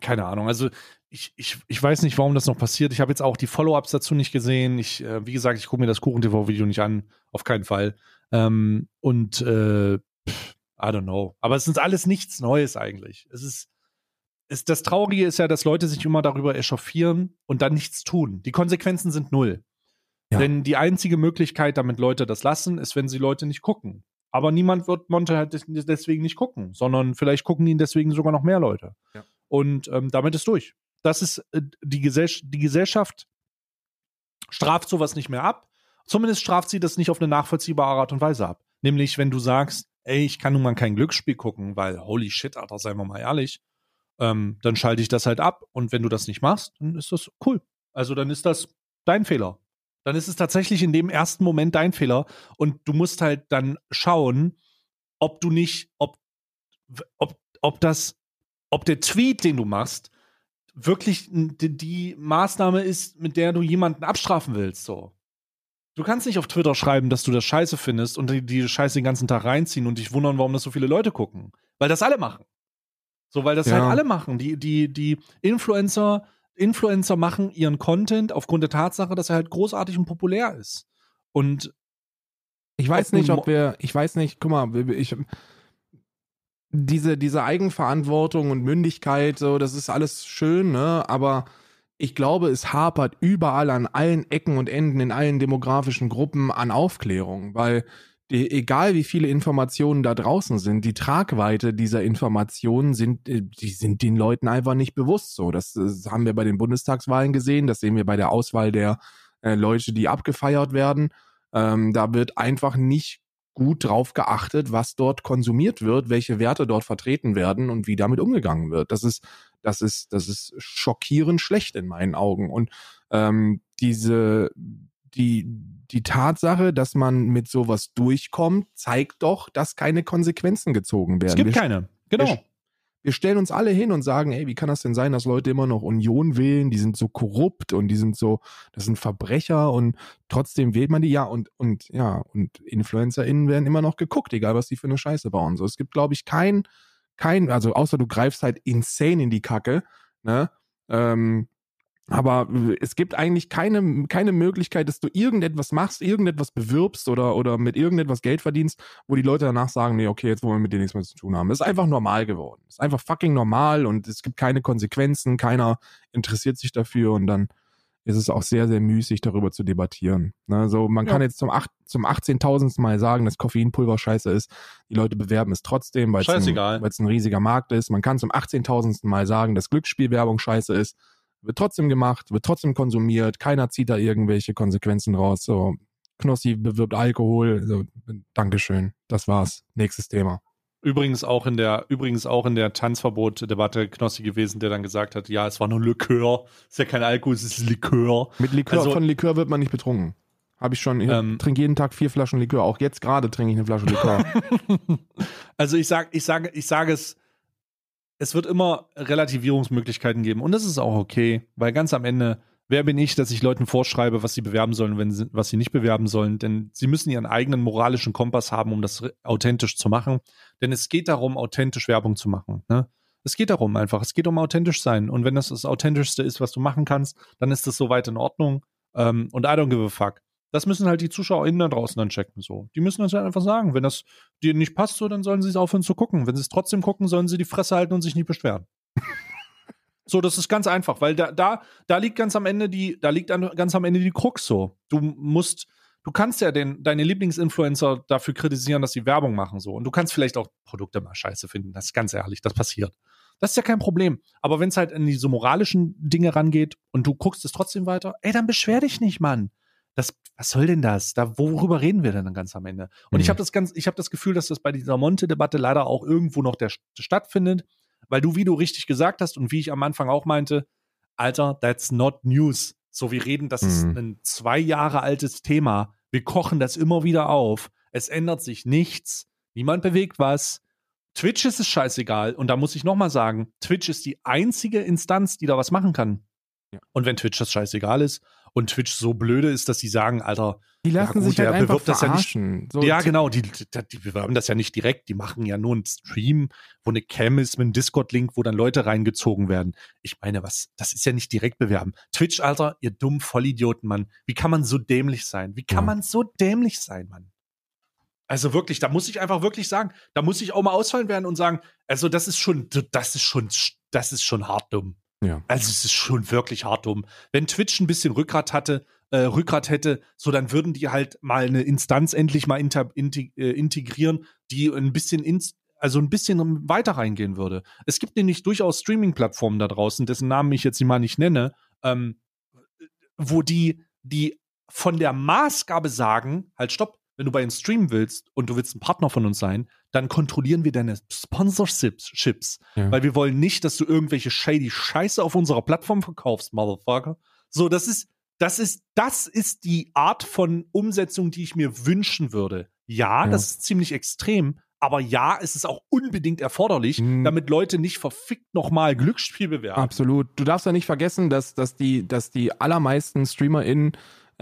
keine Ahnung. Also, ich, ich, ich weiß nicht, warum das noch passiert. Ich habe jetzt auch die Follow-ups dazu nicht gesehen. Ich, äh, wie gesagt, ich gucke mir das Kuchen-TV-Video nicht an. Auf keinen Fall. Ähm, und, äh, pff, I don't know. Aber es ist alles nichts Neues eigentlich. Es ist, es, das Traurige ist ja, dass Leute sich immer darüber echauffieren und dann nichts tun. Die Konsequenzen sind null. Ja. Denn die einzige Möglichkeit, damit Leute das lassen, ist, wenn sie Leute nicht gucken. Aber niemand wird Monte halt des- deswegen nicht gucken, sondern vielleicht gucken ihn deswegen sogar noch mehr Leute. Ja. Und ähm, damit ist durch. Das ist äh, die, Gesell die Gesellschaft straft sowas nicht mehr ab. Zumindest straft sie das nicht auf eine nachvollziehbare Art und Weise ab. Nämlich, wenn du sagst, ey, ich kann nun mal kein Glücksspiel gucken, weil holy shit, Alter, seien wir mal ehrlich, ähm, dann schalte ich das halt ab. Und wenn du das nicht machst, dann ist das cool. Also dann ist das dein Fehler. Dann ist es tatsächlich in dem ersten Moment dein Fehler. Und du musst halt dann schauen, ob du nicht, ob, ob, ob das, ob der Tweet, den du machst, wirklich die, die Maßnahme ist, mit der du jemanden abstrafen willst, so. Du kannst nicht auf Twitter schreiben, dass du das scheiße findest und die, die Scheiße den ganzen Tag reinziehen und dich wundern, warum das so viele Leute gucken. Weil das alle machen. So, weil das Ja. halt alle machen. Die, die, die Influencer, Influencer machen ihren Content aufgrund der Tatsache, dass er halt großartig und populär ist. Und Ich weiß nicht, ob wir, ich weiß nicht, guck mal, ich, diese, diese Eigenverantwortung und Mündigkeit, so, das ist alles schön, ne, aber ich glaube, es hapert überall an allen Ecken und Enden in allen demografischen Gruppen an Aufklärung, weil egal wie viele Informationen da draußen sind, die Tragweite dieser Informationen sind, äh, die sind den Leuten einfach nicht bewusst so. Das, das haben wir bei den Bundestagswahlen gesehen, das sehen wir bei der Auswahl der äh, Leute, die abgefeiert werden. Ähm, da wird einfach nicht gut drauf geachtet, was dort konsumiert wird, welche Werte dort vertreten werden und wie damit umgegangen wird. Das ist, das ist, das ist schockierend schlecht in meinen Augen. Und ähm, diese, die, die Tatsache, dass man mit sowas durchkommt, zeigt doch, dass keine Konsequenzen gezogen werden. Es gibt wir, keine. Genau. Wir, stellen uns alle hin und sagen, ey, wie kann das denn sein, dass Leute immer noch Union wählen? Die sind so korrupt und die sind so, das sind Verbrecher und trotzdem wählt man die. Ja, und, und ja, und InfluencerInnen werden immer noch geguckt, egal was die für eine Scheiße bauen. So, es gibt, glaube ich, kein, kein, also außer du greifst halt insane in die Kacke, ne? Ähm, aber es gibt eigentlich keine, keine Möglichkeit, dass du irgendetwas machst, irgendetwas bewirbst oder, oder mit irgendetwas Geld verdienst, wo die Leute danach sagen, nee, okay, jetzt wollen wir mit dir nichts mehr zu tun haben. Das ist einfach normal geworden. Das ist einfach fucking normal und es gibt keine Konsequenzen, keiner interessiert sich dafür und dann ist es auch sehr, sehr müßig, darüber zu debattieren. Ne, so, man Ja. kann jetzt zum, zum 18.000. Mal sagen, dass Koffeinpulver scheiße ist. Die Leute bewerben es trotzdem, weil es ein, Scheißegal. weil es ein riesiger Markt ist. Man kann zum 18.000. Mal sagen, dass Glücksspielwerbung scheiße ist. Wird trotzdem gemacht, wird trotzdem konsumiert. Keiner zieht da irgendwelche Konsequenzen raus. So, Knossi bewirbt Alkohol. So, Dankeschön. Das war's. Nächstes Thema. Übrigens auch in der, übrigens auch in der Tanzverbot-Debatte Knossi gewesen, der dann gesagt hat, ja, es war nur Likör. Ist ja kein Alkohol, es ist Likör. Mit Likör, Also- von Likör wird man nicht betrunken. Habe ich schon. Ich Ähm, trinke jeden Tag vier Flaschen Likör. Auch jetzt gerade trinke ich eine Flasche Likör. Also ich sag, ich sage, ich sage es, es wird immer Relativierungsmöglichkeiten geben und das ist auch okay, weil ganz am Ende, wer bin ich, dass ich Leuten vorschreibe, was sie bewerben sollen, wenn sie, was sie nicht bewerben sollen, denn sie müssen ihren eigenen moralischen Kompass haben, um das authentisch zu machen, denn es geht darum, authentisch Werbung zu machen, ne? Es geht darum einfach, es geht um authentisch sein und wenn das das authentischste ist, was du machen kannst, dann ist das soweit in Ordnung ähm, und I don't give a fuck. Das müssen halt die ZuschauerInnen da draußen dann checken, so. Die müssen das halt einfach sagen. Wenn das dir nicht passt, so, dann sollen sie es aufhören zu gucken. Wenn sie es trotzdem gucken, sollen sie die Fresse halten und sich nicht beschweren. so, das ist ganz einfach, weil da, da, da liegt ganz am Ende die, da liegt an, ganz am Ende die Krux so. Du musst, du kannst ja den, deine Lieblingsinfluencer dafür kritisieren, dass sie Werbung machen, so. Und du kannst vielleicht auch Produkte mal scheiße finden. Das ist ganz ehrlich, das passiert. Das ist ja kein Problem. Aber wenn es halt in diese moralischen Dinge rangeht und du guckst es trotzdem weiter, ey, dann beschwer dich nicht, Mann. Das, was soll denn das? Da, worüber reden wir denn dann ganz am Ende? Und ich Mhm. habe das ganz, ich habe das Gefühl, dass das bei dieser Monte-Debatte leider auch irgendwo noch der, stattfindet, weil du, wie du richtig gesagt hast und wie ich am Anfang auch meinte, Alter, that's not news. So, wir reden, das ist Mhm. ein zwei Jahre altes Thema. Wir kochen das immer wieder auf. Es ändert sich nichts. Niemand bewegt was. Twitch ist es scheißegal. Und da muss ich nochmal sagen, Twitch ist die einzige Instanz, die da was machen kann. Ja. Und wenn Twitch das scheißegal ist und Twitch so blöde ist, dass sie sagen, Alter, Die lassen gut, sich halt der einfach bewirbt das ja nicht- verarschen. so, ja, genau, die, die, die bewerben das ja nicht direkt, die machen ja nur einen Stream, wo eine Cam ist mit einem Discord-Link, wo dann Leute reingezogen werden. Ich meine, was, das ist ja nicht direkt bewerben. Twitch, Alter, ihr dummen Vollidioten, Mann. Wie kann man so dämlich sein? Wie kann Ja. man so dämlich sein, Mann? Also wirklich, da muss ich einfach wirklich sagen, da muss ich auch mal ausfallen werden und sagen, also das ist schon, das ist schon, das ist schon hart dumm. Ja. Also es ist schon wirklich hart dumm. Wenn Twitch ein bisschen Rückgrat hatte, äh, Rückgrat hätte, so dann würden die halt mal eine Instanz endlich mal integ äh, integrieren, die ein bisschen ins, also ein bisschen weiter reingehen würde. Es gibt nämlich durchaus Streaming-Plattformen da draußen, dessen Namen ich jetzt mal nicht nenne, ähm, wo die, die von der Maßgabe sagen, halt stopp, wenn du bei uns streamen willst und du willst ein Partner von uns sein, dann kontrollieren wir deine Sponsorships, Ja. weil wir wollen nicht, dass du irgendwelche shady Scheiße auf unserer Plattform verkaufst, Motherfucker. So, das ist, das ist, das ist die Art von Umsetzung, die ich mir wünschen würde. Ja, Ja. das ist ziemlich extrem, aber ja, es ist auch unbedingt erforderlich, Mhm. damit Leute nicht verfickt nochmal Glücksspiel bewerben. Absolut. Du darfst ja nicht vergessen, dass, dass, die, dass die allermeisten StreamerInnen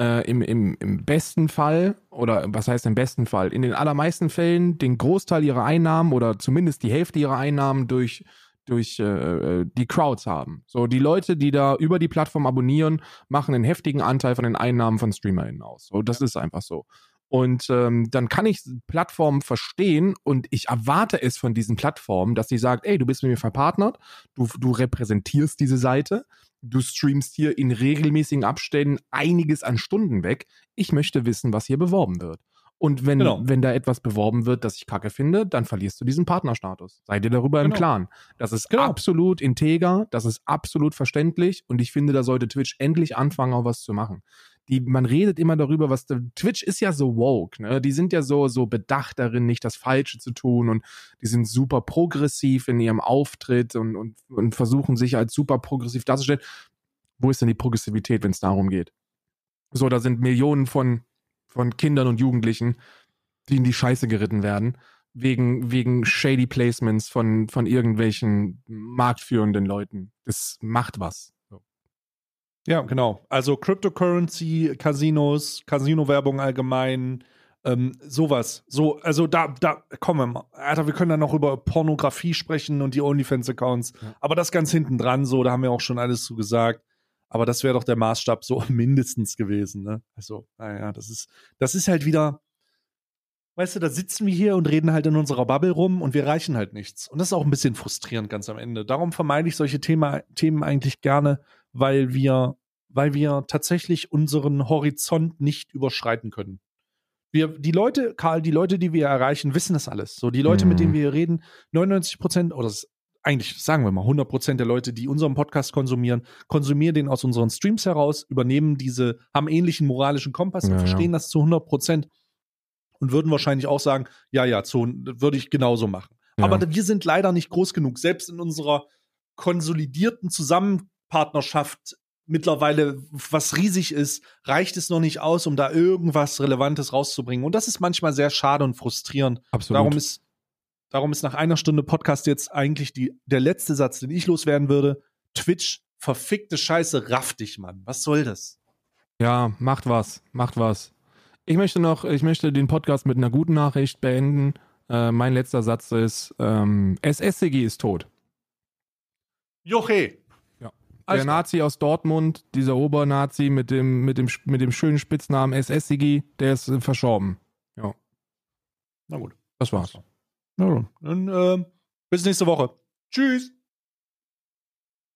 äh, im, im, im besten Fall, oder was heißt im besten Fall, in den allermeisten Fällen den Großteil ihrer Einnahmen oder zumindest die Hälfte ihrer Einnahmen durch, durch äh, die Crowds haben. So, die Leute, die da über die Plattform abonnieren, machen einen heftigen Anteil von den Einnahmen von StreamerInnen aus. So, das ist einfach so. Und ähm, dann kann ich Plattformen verstehen und ich erwarte es von diesen Plattformen, dass sie sagt, ey, du bist mit mir verpartnert, du, du repräsentierst diese Seite, du streamst hier in regelmäßigen Abständen einiges an Stunden weg. Ich möchte wissen, was hier beworben wird. Und wenn, Genau. wenn da etwas beworben wird, das ich kacke finde, dann verlierst du diesen Partnerstatus. Sei dir darüber im Genau. Klaren. Das ist Genau. absolut integer, das ist absolut verständlich und ich finde, da sollte Twitch endlich anfangen, auch was zu machen. Die, man redet immer darüber, was Twitch ist ja so woke, ne? Die sind ja so, so bedacht darin, nicht das Falsche zu tun und die sind super progressiv in ihrem Auftritt und, und, und versuchen sich als super progressiv darzustellen. Wo ist denn die Progressivität, wenn es darum geht? So, da sind Millionen von von Kindern und Jugendlichen, die in die Scheiße geritten werden, wegen, wegen shady Placements von, von irgendwelchen marktführenden Leuten. Das macht was. Ja, genau. Also Cryptocurrency, Casinos, Casino-Werbung allgemein, ähm, sowas. So, also da, da, kommen wir mal. Alter, wir können dann noch über Pornografie sprechen und die OnlyFans-Accounts. Ja. Aber das ganz hinten dran, so, da haben wir auch schon alles zu gesagt. Aber das wäre doch der Maßstab so mindestens gewesen, ne? Also, naja, das ist, das ist halt wieder, weißt du, da sitzen wir hier und reden halt in unserer Bubble rum und wir reichen halt nichts. Und das ist auch ein bisschen frustrierend ganz am Ende. Darum vermeide ich solche Thema, Themen eigentlich gerne, weil wir, weil wir tatsächlich unseren Horizont nicht überschreiten können. Wir, die Leute, Karl, die Leute, die wir erreichen, wissen das alles. So, die Leute, mit Mhm. denen wir hier reden, 99 Prozent, oder das, eigentlich sagen wir mal 100 Prozent der Leute, die unseren Podcast konsumieren, konsumieren den aus unseren Streams heraus, übernehmen diese, haben ähnlichen moralischen Kompass und Ja, ja. verstehen das zu 100 Prozent und würden wahrscheinlich auch sagen, ja, ja, zu, würde ich genauso machen. Ja. Aber wir sind leider nicht groß genug. Selbst in unserer konsolidierten Zusammenpartnerschaft mittlerweile, was riesig ist, reicht es noch nicht aus, um da irgendwas Relevantes rauszubringen. Und das ist manchmal sehr schade und frustrierend. Absolut. Darum ist, darum ist nach einer Stunde Podcast jetzt eigentlich die, der letzte Satz, den ich loswerden würde. Twitch, verfickte Scheiße, raff dich, Mann. Was soll das? Ja, macht was, macht was. Ich möchte noch, ich möchte den Podcast mit einer guten Nachricht beenden. Äh, mein letzter Satz ist, ähm, SSCG ist tot. Joche. Ja. Alles Der klar. Nazi aus Dortmund, dieser Obernazi mit dem, mit dem, mit dem schönen Spitznamen SSCG, der ist äh, verschorben. Na gut. Das war's. Na gut. Dann, ähm, bis nächste Woche. Tschüss.